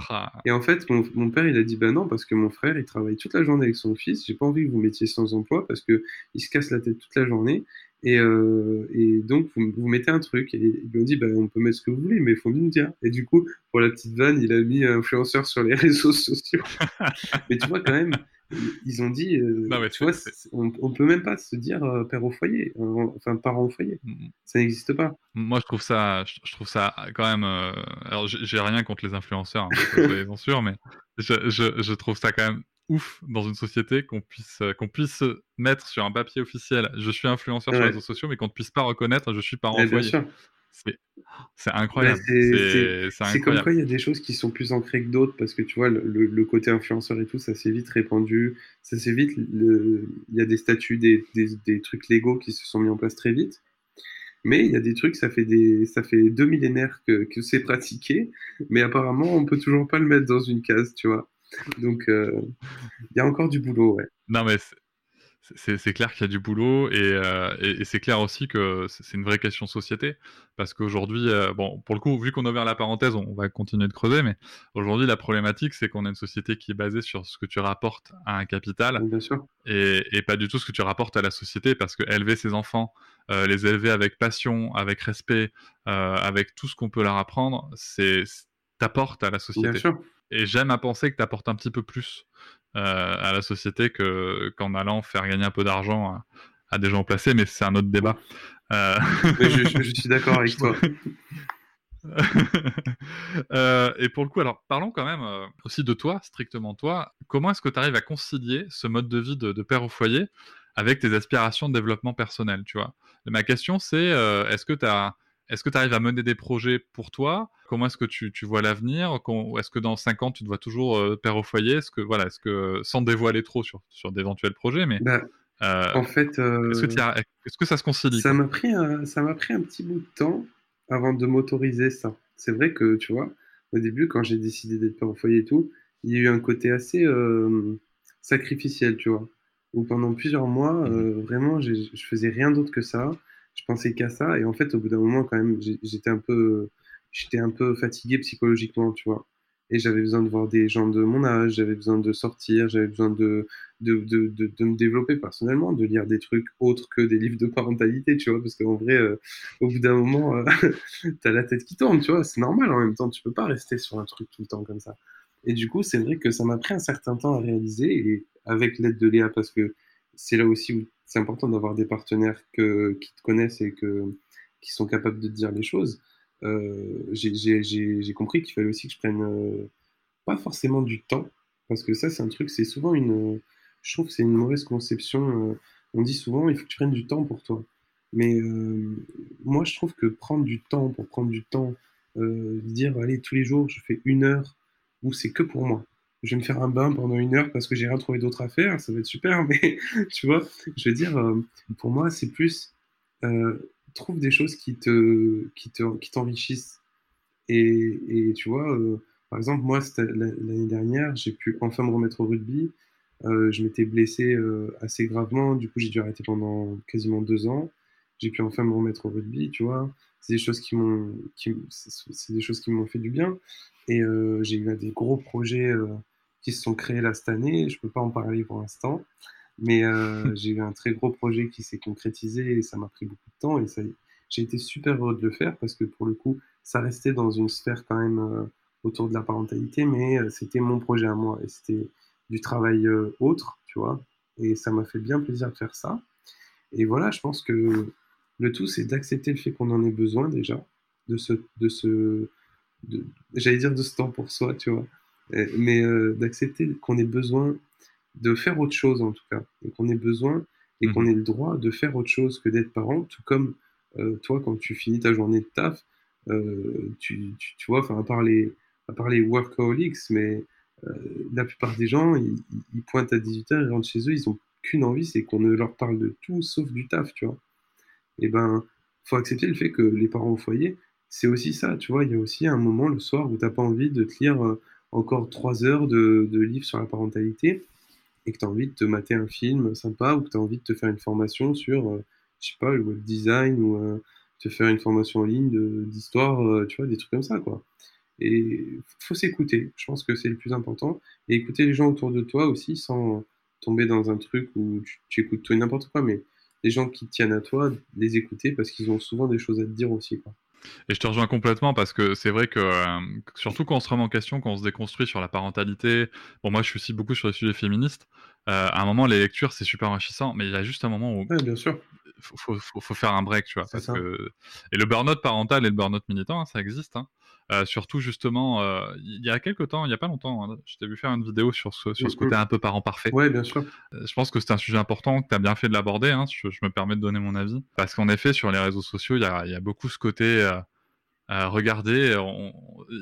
Ah. Et en fait, mon, mon, père, il a dit ben non, parce que mon frère, il travaille toute la journée avec son fils, j'ai pas envie que vous mettiez sans emploi parce que il se casse la tête toute la journée et, euh, et, donc, vous, vous, mettez un truc. Et ils lui ont dit, bah, on peut mettre ce que vous voulez, mais il faut nous dire. Et du coup, pour la petite vanne, il a mis influenceur sur les réseaux sociaux. mais tu vois, quand même, ils ont dit, euh, non, tu vois, on, on, peut même pas se dire euh, père au foyer, enfin parent au foyer. Mm, mm. Ça n'existe pas. Moi, je trouve ça, je, trouve ça quand même. Alors, j'ai rien contre les influenceurs, hein, bien sûr, mais je, je, je trouve ça quand même ouf dans une société qu'on puisse, euh, qu'on puisse mettre sur un papier officiel je suis influenceur sur les réseaux sociaux, mais qu'on ne puisse pas reconnaître je suis parent foyer. C'est incroyable. c'est comme quoi il y a des choses qui sont plus ancrées que d'autres parce que tu vois, le, côté influenceur et tout, ça s'est vite répandu. Ça s'est vite. Il y a des statuts, des, des, trucs légaux qui se sont mis en place très vite. Mais il y a des trucs, ça fait, des, ça fait deux millénaires que, que c'est pratiqué, mais apparemment on peut toujours pas le mettre dans une case, tu vois. Donc, euh, il y a encore du boulot, ouais. Non, mais c'est clair qu'il y a du boulot euh, et, et, c'est clair aussi que c'est une vraie question de société parce qu'aujourd'hui, euh, bon, pour le coup, vu qu'on a ouvert la parenthèse, on, va continuer de creuser, mais aujourd'hui, la problématique, c'est qu'on a une société qui est basée sur ce que tu rapportes à un capital Bien sûr. Et, et, pas du tout ce que tu rapportes à la société parce que élever ses enfants, les élever avec passion, avec respect, avec tout ce qu'on peut leur apprendre, c'est t'apporte à la société. Bien sûr. Et j'aime à penser que tu apportes un petit peu plus euh, à la société que, qu'en allant faire gagner un peu d'argent à, des gens placés, mais c'est un autre débat. Euh... je, je, suis d'accord avec toi. euh, et pour le coup, alors parlons quand même aussi de toi, strictement toi. Comment est-ce que tu arrives à concilier ce mode de vie de, de, père au foyer avec tes aspirations de développement personnel, tu vois? Ma question, c'est est-ce que tu as est-ce que tu arrives à mener des projets pour toi? Comment est-ce que tu, vois l'avenir? Est-ce que dans 5 ans, tu te vois toujours euh, père au foyer? Est-ce que, voilà, est-ce que, sans dévoiler trop sur, sur d'éventuels projets, mais. Bah, euh, en fait. Euh, est-ce, que ça se concilie? Ça m'a, pris un, ça m'a pris un petit bout de temps avant de m'autoriser ça. C'est vrai que, tu vois, au début, quand j'ai décidé d'être père au foyer et tout, il y a eu un côté assez sacrificiel, tu vois. Où pendant plusieurs mois, mmh vraiment, je faisais rien d'autre que ça je pensais qu'à ça. Et en fait, au bout d'un moment, quand même, j'étais un peu, j'étais un peu fatigué psychologiquement, tu vois. Et j'avais besoin de voir des gens de mon âge, j'avais besoin de sortir, j'avais besoin de de, de, de, me développer personnellement, de lire des trucs autres que des livres de parentalité, tu vois, parce qu'en vrai, euh, au bout d'un moment, euh, t'as la tête qui tourne, tu vois, c'est normal en même temps, tu peux pas rester sur un truc tout le temps comme ça. Et du coup, c'est vrai que ça m'a pris un certain temps à réaliser, et avec l'aide de Léa, parce que c'est là aussi où c'est important d'avoir des partenaires qui te connaissent et que, qui sont capables de te dire les choses. Euh, j'ai compris qu'il fallait aussi que je prenne euh, pas forcément du temps, parce que ça, c'est un truc, c'est souvent une. Je trouve c'est une mauvaise conception. Euh, on dit souvent, il faut que tu prennes du temps pour toi. Mais moi, je trouve que prendre du temps pour prendre du temps, dire, allez, tous les jours, je fais une heure, où c'est que pour moi je vais me faire un bain pendant une heure parce que j'ai rien trouvé d'autre à faire, ça va être super, mais tu vois, je veux dire, euh, pour moi, c'est plus euh, trouve des choses qui te, qui te, qui t'enrichissent Et, et tu vois, par exemple, moi, l'année dernière, j'ai pu enfin me remettre au rugby. je m'étais blessé assez gravement, du coup, j'ai dû arrêter pendant quasiment deux ans. J'ai pu enfin me remettre au rugby, tu vois. C'est des choses qui m'ont, c'est des choses qui m'ont fait du bien. Et j'ai eu des gros projets qui se sont créés là cette année. Je peux pas en parler pour l'instant, mais euh, j'ai eu un très gros projet qui s'est concrétisé et ça m'a pris beaucoup de temps et ça, j'ai été super heureux de le faire parce que pour le coup, ça restait dans une sphère quand même euh, autour de la parentalité, mais euh, c'était mon projet à moi et c'était du travail autre, tu vois. Et ça m'a fait bien plaisir de faire ça. Et voilà, je pense que le tout, c'est d'accepter le fait qu'on en ait besoin déjà, de ce, de ce, j'allais dire de ce temps pour soi, tu vois, mais d'accepter qu'on ait besoin de faire autre chose en tout cas, et qu'on ait besoin et qu'on mhm. ait le droit de faire autre chose que d'être parent, tout comme euh, toi quand tu finis ta journée de taf, euh, tu, tu, vois, enfin à part les, à part les workaholics, mais euh, la plupart des gens, ils, pointent à 18h, ils rentrent chez eux, ils ont qu'une envie, c'est qu'on ne leur parle de tout sauf du taf, tu vois. Et ben, faut accepter le fait que les parents au foyer, c'est aussi ça, tu vois. Il y a aussi un moment le soir où tu n'as pas envie de te lire encore trois heures de, de livres sur la parentalité et que tu as envie de te mater un film sympa ou que tu as envie de te faire une formation sur, euh, je sais pas, le web design ou euh, te faire une formation en ligne d'histoire, euh, tu vois, des trucs comme ça, quoi. Et faut s'écouter, je pense que c'est le plus important. Et écouter les gens autour de toi aussi sans tomber dans un truc où tu, écoutes tout et n'importe quoi, mais les gens qui tiennent à toi, les écouter parce qu'ils ont souvent des choses à te dire aussi, quoi. Et je te rejoins complètement parce que c'est vrai que, euh, surtout quand on se remet en question, quand on se déconstruit sur la parentalité, bon, moi je suis aussi beaucoup sur les sujets féministes, euh, à un moment, les lectures, c'est super enrichissant, mais il y a juste un moment où. Ouais, bien sûr. Faut, faut, faut, faire un break, tu vois. Parce que... Et le burn-out parental et le burn-out militant, hein, ça existe. Hein. Euh, surtout justement, euh, il y a quelques temps, il n'y a pas longtemps, hein, je t'ai vu faire une vidéo sur ce, sur ce côté un peu parent parfait. Ouais, bien sûr. Euh, je pense que c'est un sujet important, que tu as bien fait de l'aborder, hein, je, me permets de donner mon avis. Parce qu'en effet, sur les réseaux sociaux, il y a, y a, beaucoup ce côté, regarder, on,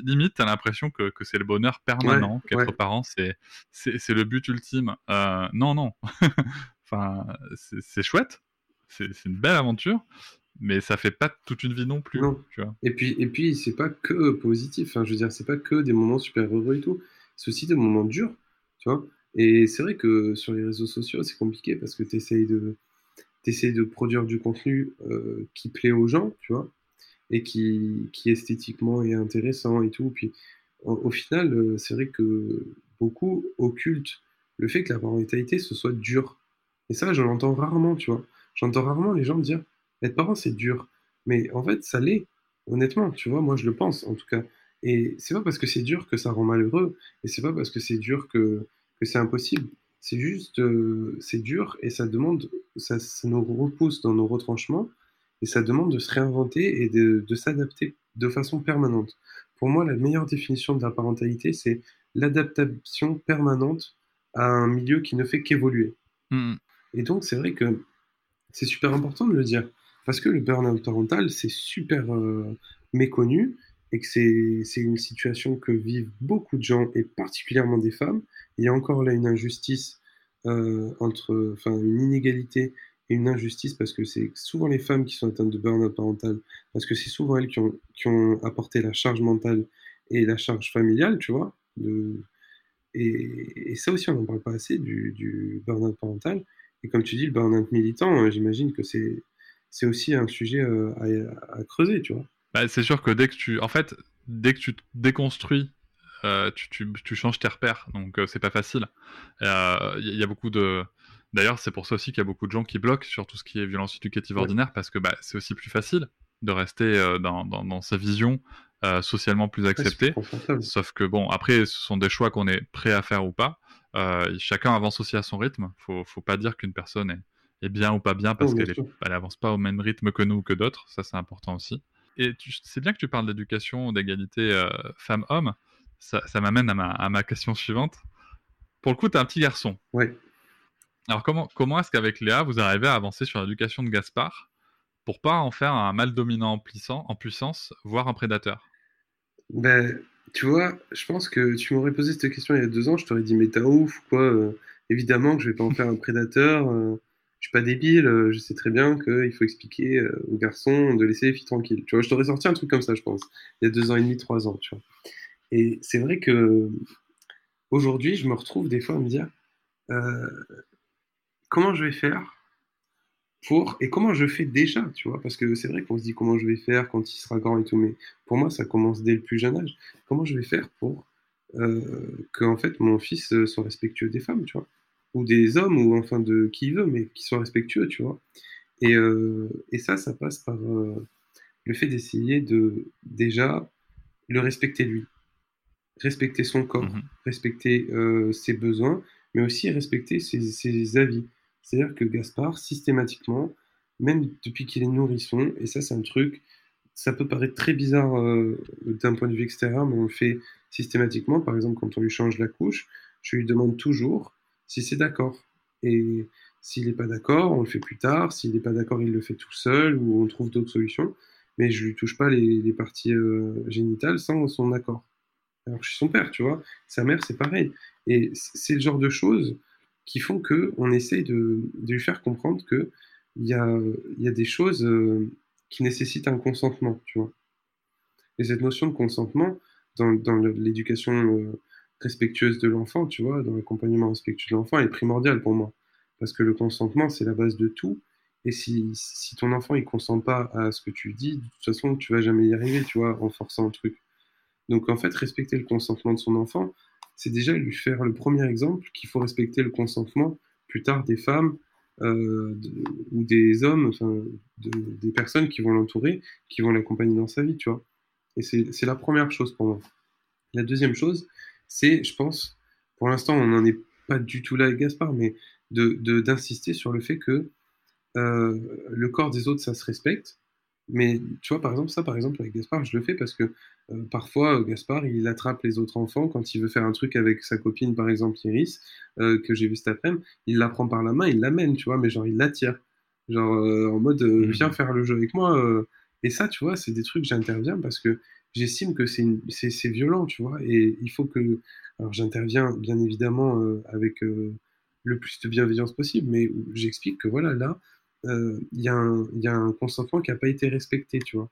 limite, tu as l'impression que, que c'est le bonheur permanent, qu'être parent, c'est, c'est, le but ultime. non, non. enfin, c'est, chouette, c'est, une belle aventure, mais ça fait pas toute une vie non plus. Tu vois. Et puis, et puis c'est pas que positif. Enfin, je veux dire, c'est pas que des moments super heureux et tout. C'est aussi des moments durs, tu vois. Et c'est vrai que sur les réseaux sociaux, c'est compliqué parce que tu essayes de, de produire du contenu euh, qui plaît aux gens, tu vois, et qui, qui esthétiquement est intéressant et tout. Puis au, final, euh, c'est vrai que beaucoup occultent le fait que la parentalité ce soit dur. Et ça, je l'entends rarement, tu vois. J'entends rarement les gens dire être parent, c'est dur. Mais en fait, ça l'est, honnêtement, tu vois, moi je le pense en tout cas. Et c'est pas parce que c'est dur que ça rend malheureux, et c'est pas parce que c'est dur que, que c'est impossible. C'est juste, euh, c'est dur et ça demande, ça, ça, nous repousse dans nos retranchements et ça demande de se réinventer et de, de s'adapter de façon permanente. Pour moi, la meilleure définition de la parentalité, c'est l'adaptation permanente à un milieu qui ne fait qu'évoluer. Mmh. Et donc, c'est vrai que c'est super important de le dire. Parce que le burn-out parental, c'est super euh, méconnu et que c'est une situation que vivent beaucoup de gens et particulièrement des femmes. Il y a encore là une injustice euh, entre, enfin une inégalité et une injustice parce que c'est souvent les femmes qui sont atteintes de burn-out parental parce que c'est souvent elles qui ont, qui ont, apporté la charge mentale et la charge familiale, tu vois. Et, ça aussi, on n'en parle pas assez du, du burn-out parental. Et comme tu dis, le burn-out militant, j'imagine que c'est c'est aussi un sujet euh, à, creuser, tu vois. Bah, c'est sûr que dès que tu, en fait, dès que tu te déconstruis, euh, tu, tu, changes tes repères, donc euh, c'est pas facile. Il y, a beaucoup de, d'ailleurs, c'est pour ça aussi qu'il y a beaucoup de gens qui bloquent sur tout ce qui est violence éducative ordinaire, parce que bah, c'est aussi plus facile de rester dans, dans, sa vision socialement plus acceptée. Sauf que bon, après, ce sont des choix qu'on est prêt à faire ou pas. chacun avance aussi à son rythme. Faut, faut pas dire qu'une personne est est bien ou pas bien parce qu'elle n'avance pas au même rythme que nous ou que d'autres. Ça, c'est important aussi. Et c'est bien que tu parles d'éducation, d'égalité euh, femmes-hommes. Ça, m'amène à ma, à ma, question suivante. Pour le coup, tu as un petit garçon. Oui. Alors, comment, comment est-ce qu'avec Léa, vous arrivez à avancer sur l'éducation de Gaspard pour pas en faire un mâle dominant en, puissance, en puissance, voire un prédateur? Ben, Tu vois, je pense que tu m'aurais posé cette question il y a deux ans, je t'aurais dit, mais t'as ouf, quoi. Euh, évidemment que je vais pas en faire un prédateur. Euh, je suis pas débile, je sais très bien qu'il faut expliquer aux garçons de laisser les filles tranquilles. Tu vois, je t'aurais sorti un truc comme ça, je pense, il y a deux ans et demi, trois ans, tu vois. Et c'est vrai que aujourd'hui, je me retrouve des fois à me dire euh, comment je vais faire pour et comment je fais déjà, tu vois, parce que c'est vrai qu'on se dit comment je vais faire quand il sera grand et tout, mais pour moi, ça commence dès le plus jeune âge. Comment je vais faire pour euh, que en fait mon fils soit respectueux des femmes, tu vois, ou des hommes, ou enfin de qui il veut, mais qui soit respectueux, tu vois. Et, euh, et ça, ça passe par euh, le fait d'essayer de déjà le respecter lui respecter son corps, mmh respecter euh, ses besoins, mais aussi respecter ses, avis. C'est-à-dire que Gaspard, systématiquement, même depuis qu'il est nourrisson, et ça c'est un truc, ça peut paraître très bizarre d'un point de vue extérieur, mais on le fait systématiquement. Par exemple, quand on lui change la couche, je lui demande toujours si c'est d'accord. Et s'il n'est pas d'accord, on le fait plus tard. S'il n'est pas d'accord, il le fait tout seul ou on trouve d'autres solutions. Mais je lui touche pas les, parties euh, génitales sans son accord alors je suis son père, tu vois. Sa mère, c'est pareil. Et c'est le genre de choses qui font que on essaye de, lui faire comprendre que il y a, des choses euh, qui nécessitent un consentement, tu vois. Et cette notion de consentement, dans, dans l'éducation euh, respectueuse de l'enfant, tu vois, dans l'accompagnement respectueux de l'enfant, est primordial pour moi. Parce que le consentement, c'est la base de tout. Et si, si ton enfant, il consent pas à ce que tu dis, de toute façon, tu vas jamais y arriver, tu vois, en forçant le truc. Donc en fait, respecter le consentement de son enfant, c'est déjà lui faire le premier exemple qu'il faut respecter le consentement plus tard des femmes euh, ou des hommes, enfin, des personnes qui vont l'entourer, qui vont l'accompagner dans sa vie, tu vois. Et c'est la première chose pour moi. La deuxième chose, c'est, je pense, pour l'instant, on n'en est pas du tout là avec Gaspard, mais d'insister de, sur le fait que euh, le corps des autres, ça se respecte, mais tu vois, par exemple, ça, par exemple, avec Gaspard, je le fais parce que euh, parfois, Gaspard, il attrape les autres enfants quand il veut faire un truc avec sa copine, par exemple, Iris, euh, que j'ai vu cet après-midi. Il la prend par la main, il l'amène, tu vois, mais genre, il l'attire. Genre, euh, en mode, mmh. viens faire le jeu avec moi. Et ça, tu vois, c'est des trucs, j'interviens parce que j'estime que c'est violent, tu vois, et il faut que. Alors, j'interviens, bien évidemment, avec le plus de bienveillance possible, mais j'explique que voilà, là, il y, y, a un consentement qui n'a pas été respecté, tu vois.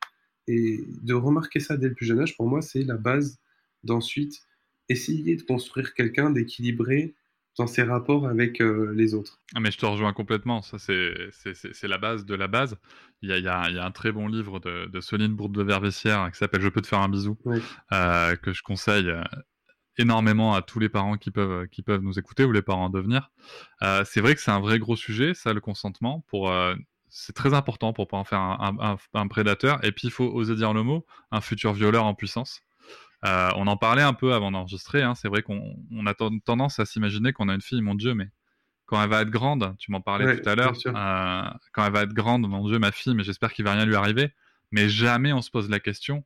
Et de remarquer ça dès le plus jeune âge, pour moi, c'est la base d'ensuite essayer de construire quelqu'un d'équilibré dans ses rapports avec les autres. Ah mais je te rejoins complètement, ça c'est la base de la base. Il y a, il y a, il y a un très bon livre de, de Soline Bourde de Vervessière qui s'appelle Je peux te faire un bisou, euh, que je conseille énormément à tous les parents qui peuvent, qui peuvent nous écouter ou les parents à devenir. Euh, c'est vrai que c'est un vrai gros sujet, ça, le consentement. Pour, euh, c'est très important pour pas en faire un, un, prédateur. Et puis, il faut oser dire le mot, un futur violeur en puissance. Euh, on en parlait un peu avant d'enregistrer. Hein. C'est vrai qu'on on a tendance à s'imaginer qu'on a une fille, mon Dieu, mais quand elle va être grande, tu m'en parlais tout à l'heure, quand elle va être grande, mon Dieu, ma fille, mais j'espère qu'il va rien lui arriver. Mais jamais on se pose la question,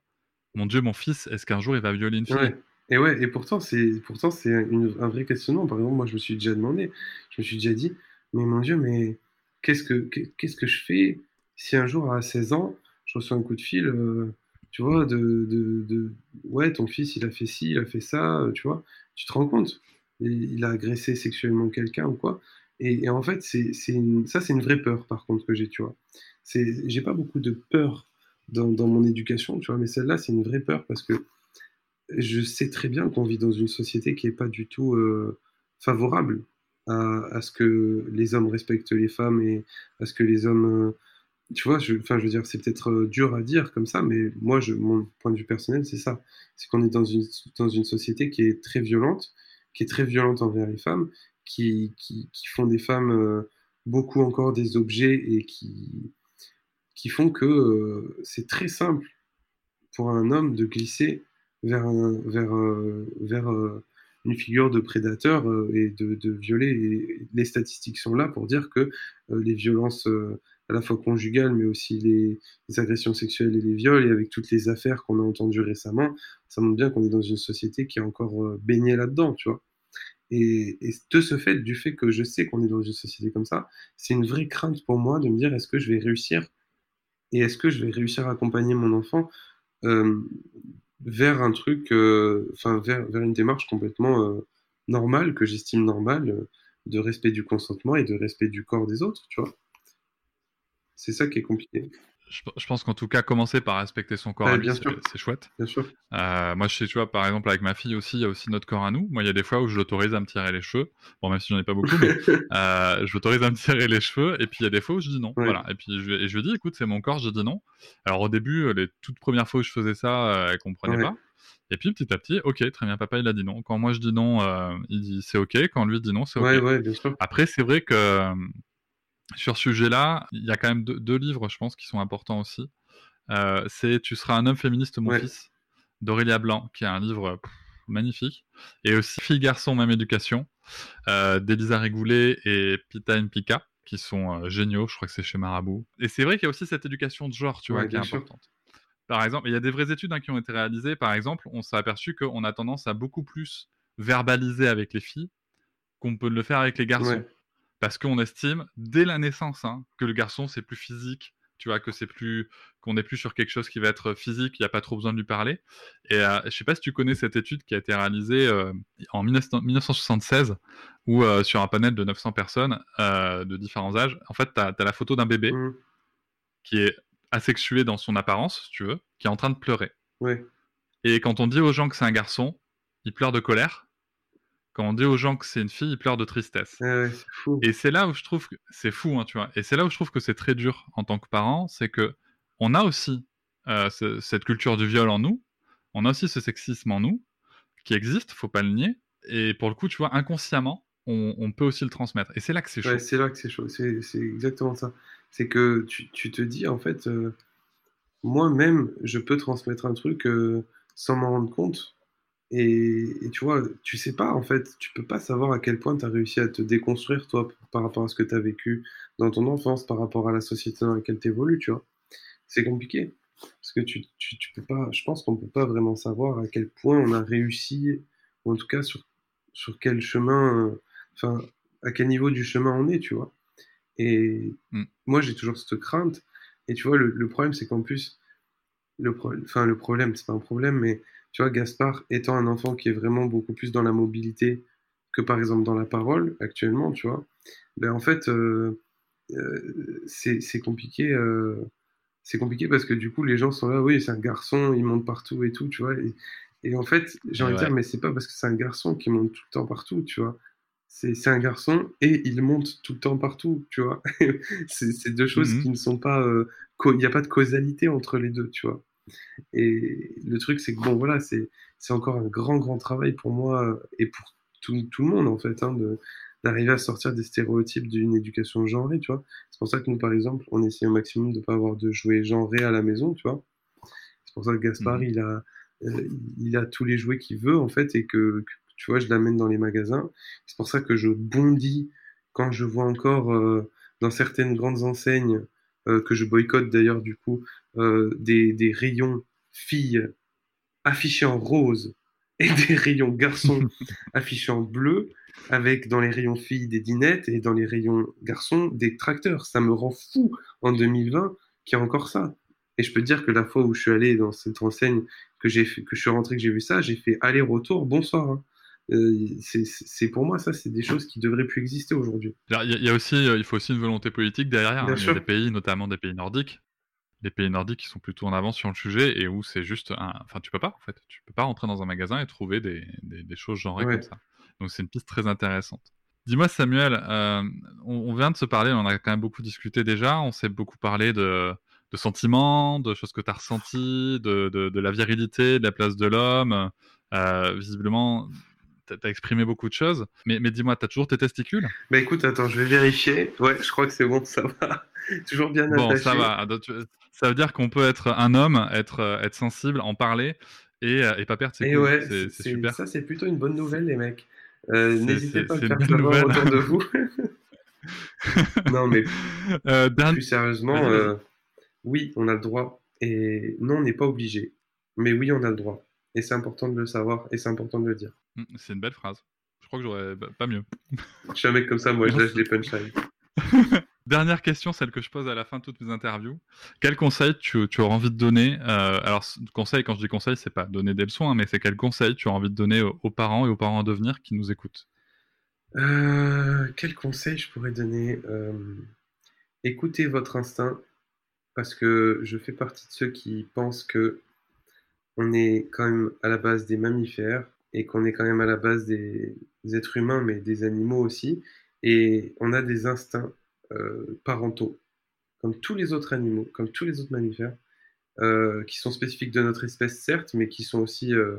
mon Dieu, mon fils, est-ce qu'un jour il va violer une fille? Et ouais, et pourtant, c'est pourtant c'est un vrai questionnement. Par exemple, moi, je me suis déjà demandé, je me suis déjà dit, mais mon Dieu, mais qu'est-ce que qu'est-ce que je fais si un jour à 16 ans, je reçois un coup de fil, euh, tu vois, de, de, ouais, ton fils, il a fait ci, il a fait ça, euh, tu vois, tu te rends compte, il, a agressé sexuellement quelqu'un ou quoi. Et, en fait, c'est ça, c'est une vraie peur, par contre, que j'ai, tu vois. J'ai pas beaucoup de peur dans, dans mon éducation, tu vois, mais celle-là, c'est une vraie peur parce que je sais très bien qu'on vit dans une société qui n'est pas du tout euh, favorable à, ce que les hommes respectent les femmes et à ce que les hommes. Euh, tu vois, je, enfin, je veux dire, c'est peut-être euh, dur à dire comme ça, mais moi, je, mon point de vue personnel, c'est ça. C'est qu'on est dans une, dans une société qui est très violente, qui est très violente envers les femmes, qui, qui, qui font des femmes beaucoup encore des objets et qui, qui font que c'est très simple pour un homme de glisser vers, vers, euh, vers euh, une figure de prédateur euh, et de, de violer. Les statistiques sont là pour dire que les violences à la fois conjugales, mais aussi les, agressions sexuelles et les viols, et avec toutes les affaires qu'on a entendues récemment, ça montre bien qu'on est dans une société qui est encore baignée là-dedans, tu vois. Et, de ce fait, du fait que je sais qu'on est dans une société comme ça, c'est une vraie crainte pour moi de me dire est-ce que je vais réussir? Et est-ce que je vais réussir à accompagner mon enfant? Euh, vers un truc, euh, vers, vers, une démarche complètement euh, normale, que j'estime normale, de respect du consentement et de respect du corps des autres, tu vois. C'est ça qui est compliqué je, pense qu'en tout cas, commencer par respecter son corps à c'est chouette. Bien sûr. Euh, moi, je sais, tu vois, par exemple, avec ma fille aussi, il y a aussi notre corps à nous. Moi, il y a des fois où je l'autorise à me tirer les cheveux. Bon, même si j'en ai pas beaucoup, mais euh, je l'autorise à me tirer les cheveux. Et puis, il y a des fois où je dis non. Voilà. Et puis, je, et je lui dis, écoute, c'est mon corps, je dis non. Alors, au début, les toutes premières fois où je faisais ça, euh, elle comprenait pas. Et puis petit à petit, ok, très bien, papa il a dit non. Quand moi je dis non, euh, il dit c'est ok. Quand lui dit non, c'est ok. Ouais, ouais, bien sûr. Après, c'est vrai que sur ce sujet-là, il y a quand même deux, livres, je pense, qui sont importants aussi. Euh, c'est Tu seras un homme féministe, mon fils, d'Aurélia Blanc, qui est un livre magnifique. Et aussi Fille, garçon, même éducation, euh, d'Elisa Régoulet et Pita Pika, qui sont euh, géniaux. Je crois que c'est chez Marabout. Et c'est vrai qu'il y a aussi cette éducation de genre, tu vois, qui est importante. Par exemple, il y a des vraies études hein, qui ont été réalisées. Par exemple, on s'est aperçu qu'on a tendance à beaucoup plus verbaliser avec les filles qu'on peut le faire avec les garçons parce qu'on estime dès la naissance hein, que le garçon c'est plus physique, tu vois, que c'est plus qu'on est plus sur quelque chose qui va être physique, il n'y a pas trop besoin de lui parler. Et euh, je sais pas si tu connais cette étude qui a été réalisée euh, en 1976 où euh, sur un panel de 900 personnes de différents âges, en fait, tu as, la photo d'un bébé mmh. qui est asexué dans son apparence, si tu veux, qui est en train de pleurer. Et quand on dit aux gens que c'est un garçon, il pleure de colère quand on dit aux gens que c'est une fille, ils pleurent de tristesse. Et c'est là où je trouve que c'est fou, hein, tu vois. Et c'est là où je trouve que c'est très dur en tant que parent, c'est que on a aussi euh, cette culture du viol en nous, on a aussi ce sexisme en nous qui existe, faut pas le nier. Et pour le coup, tu vois, inconsciemment, on, peut aussi le transmettre. Et c'est là que c'est chaud. c'est là que c'est chaud. C'est exactement ça. C'est que tu, te dis, en fait, euh, moi-même, je peux transmettre un truc euh, sans m'en rendre compte et, tu vois, tu sais pas, en fait, tu peux pas savoir à quel point tu as réussi à te déconstruire, toi, par rapport à ce que tu as vécu dans ton enfance, par rapport à la société dans laquelle tu évolues, tu vois. C'est compliqué. Parce que tu, tu, tu, peux pas, je pense qu'on peut pas vraiment savoir à quel point on a réussi, ou en tout cas sur, sur quel chemin, enfin, à quel niveau du chemin on est, tu vois. Et mm. moi, j'ai toujours cette crainte. Et tu vois, le, le problème, c'est qu'en plus, le, enfin, le problème, c'est pas un problème, mais tu vois, Gaspard étant un enfant qui est vraiment beaucoup plus dans la mobilité que par exemple dans la parole actuellement, tu vois, ben en fait, euh, euh, c'est compliqué. Euh, c'est compliqué parce que du coup, les gens sont là, oui, c'est un garçon, il monte partout et tout, tu vois. Et, en fait, j'ai envie de dire, mais c'est pas parce que c'est un garçon qui monte tout le temps partout, tu vois. C'est un garçon et il monte tout le temps partout, tu vois. c'est deux choses mmh qui ne sont pas. Il n'y a pas de causalité entre les deux, tu vois. Et le truc, c'est que bon, voilà, c'est encore un grand, grand travail pour moi et pour tout, tout le monde, en fait, hein, d'arriver à sortir des stéréotypes d'une éducation genrée, tu vois. C'est pour ça que nous, par exemple, on essaie au maximum de ne pas avoir de jouets genrés à la maison, tu vois. C'est pour ça que Gaspard, mmh. il, a, euh, il a tous les jouets qu'il veut, en fait, et que, tu vois, je l'amène dans les magasins. C'est pour ça que je bondis quand je vois encore euh, dans certaines grandes enseignes euh, que je boycotte d'ailleurs du coup, euh, des, des, rayons filles affichés en rose et des rayons garçons affichés en bleu, avec dans les rayons filles des dinettes et dans les rayons garçons des tracteurs. Ça me rend fou en 2020 qu'il y a encore ça. Et je peux te dire que la fois où je suis allé dans cette enseigne, que, j'ai que je suis rentré, que j'ai vu ça, j'ai fait aller-retour, bonsoir. Hein. Euh, c'est pour moi ça, c'est des choses qui devraient plus exister aujourd'hui. Il y, a aussi, euh, il faut aussi une volonté politique derrière. Hein. Il y a des pays, notamment des pays nordiques, des pays nordiques qui sont plutôt en avance sur le sujet et où c'est juste, un... enfin tu peux pas en fait, tu peux pas rentrer dans un magasin et trouver des, des, choses genrées comme ça. Donc c'est une piste très intéressante. Dis-moi Samuel, euh, on, vient de se parler, on a quand même beaucoup discuté déjà, on s'est beaucoup parlé de, de sentiments, de choses que tu as ressenties, de, de, de, la virilité, de la place de l'homme. visiblement, tu as exprimé beaucoup de choses. Mais, mais dis-moi, tu as toujours tes testicules? Bah écoute, attends, je vais vérifier. Ouais, je crois que c'est bon, ça va. toujours bien attaché. Bon, ça va. Ça veut dire qu'on peut être un homme, être, euh, être sensible, en parler et, euh, et pas perdre ses et Ouais, c'est super. Ça, c'est plutôt une bonne nouvelle, les mecs. Euh, N'hésitez pas à faire savoir autour de vous. non, mais euh, plus sérieusement, euh, oui, on a le droit. Et non, on n'est pas obligé. Mais oui, on a le droit. Et c'est important de le savoir et c'est important de le dire. Mmh, c'est une belle phrase. Je crois que j'aurais pas mieux. je suis un mec comme ça, moi, je lâche des punchlines. Dernière question, celle que je pose à la fin de toutes mes interviews. Quel conseil tu, tu auras envie de donner euh, Alors, conseil, quand je dis conseil, c'est pas donner des leçons, hein, mais c'est quel conseil tu as envie de donner aux, parents et aux parents à devenir qui nous écoutent? Quel conseil je pourrais donner Écoutez votre instinct, parce que je fais partie de ceux qui pensent que on est quand même à la base des mammifères et qu'on est quand même à la base des, êtres humains, mais des animaux aussi. Et on a des instincts euh, parentaux, comme tous les autres animaux, comme tous les autres mammifères, euh, qui sont spécifiques de notre espèce, certes, mais qui sont aussi, euh,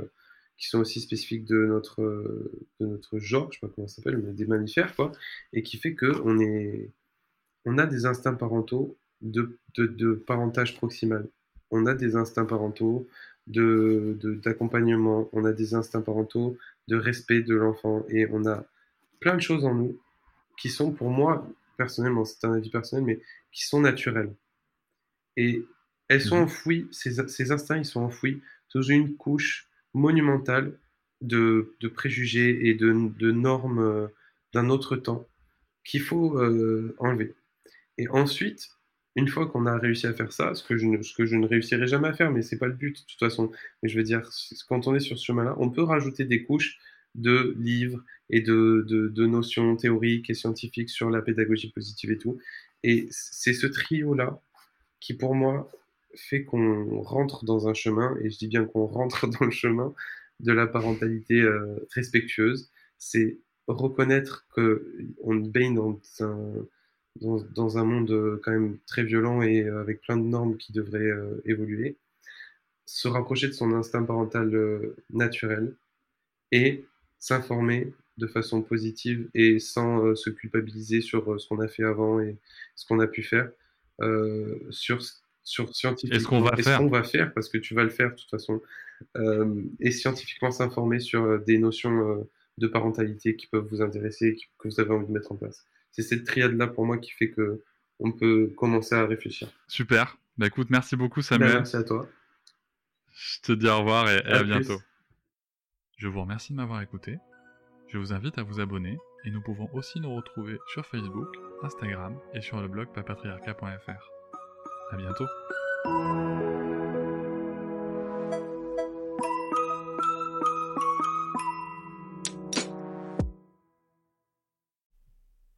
qui sont aussi spécifiques de notre, de notre genre, je sais pas comment ça s'appelle, mais des mammifères, quoi, et qui fait qu'on est, on a des instincts parentaux de, de parentage proximal. On a des instincts parentaux d'accompagnement, de, on a des instincts parentaux de respect de l'enfant et on a plein de choses en nous qui sont pour moi, personnellement, c'est un avis personnel, mais qui sont naturelles. Et elles sont mhm. enfouies, ces, ces, instincts, ils sont enfouis sous une couche monumentale de, de préjugés et de, de normes euh, d'un autre temps qu'il faut euh, enlever. Et ensuite, une fois qu'on a réussi à faire ça, ce que je ne, ce que je ne réussirai jamais à faire, mais c'est pas le but de toute façon. Mais je veux dire, quand on est sur ce chemin-là, on peut rajouter des couches de livres et de, de, notions théoriques et scientifiques sur la pédagogie positive et tout. Et c'est ce trio-là qui, pour moi, fait qu'on rentre dans un chemin, et je dis bien qu'on rentre dans le chemin de la parentalité euh, respectueuse. C'est reconnaître qu'on baigne dans un dans, un monde euh, quand même très violent et euh, avec plein de normes qui devraient euh, évoluer, se rapprocher de son instinct parental naturel et s'informer de façon positive et sans se culpabiliser sur ce qu'on a fait avant et ce qu'on a pu faire, sur, sur scientifiquement. ce qu'on va, faire. va faire Parce que tu vas le faire de toute façon. et scientifiquement s'informer sur des notions de parentalité qui peuvent vous intéresser et que vous avez envie de mettre en place c'est cette triade-là pour moi qui fait que on peut commencer à réfléchir. Super. Bah écoute, merci beaucoup Samuel. Ben, merci à toi. Je te dis au revoir et à, bientôt. Je vous remercie de m'avoir écouté. Je vous invite à vous abonner et nous pouvons aussi nous retrouver sur Facebook, Instagram et sur le blog papatriarca.fr. À bientôt.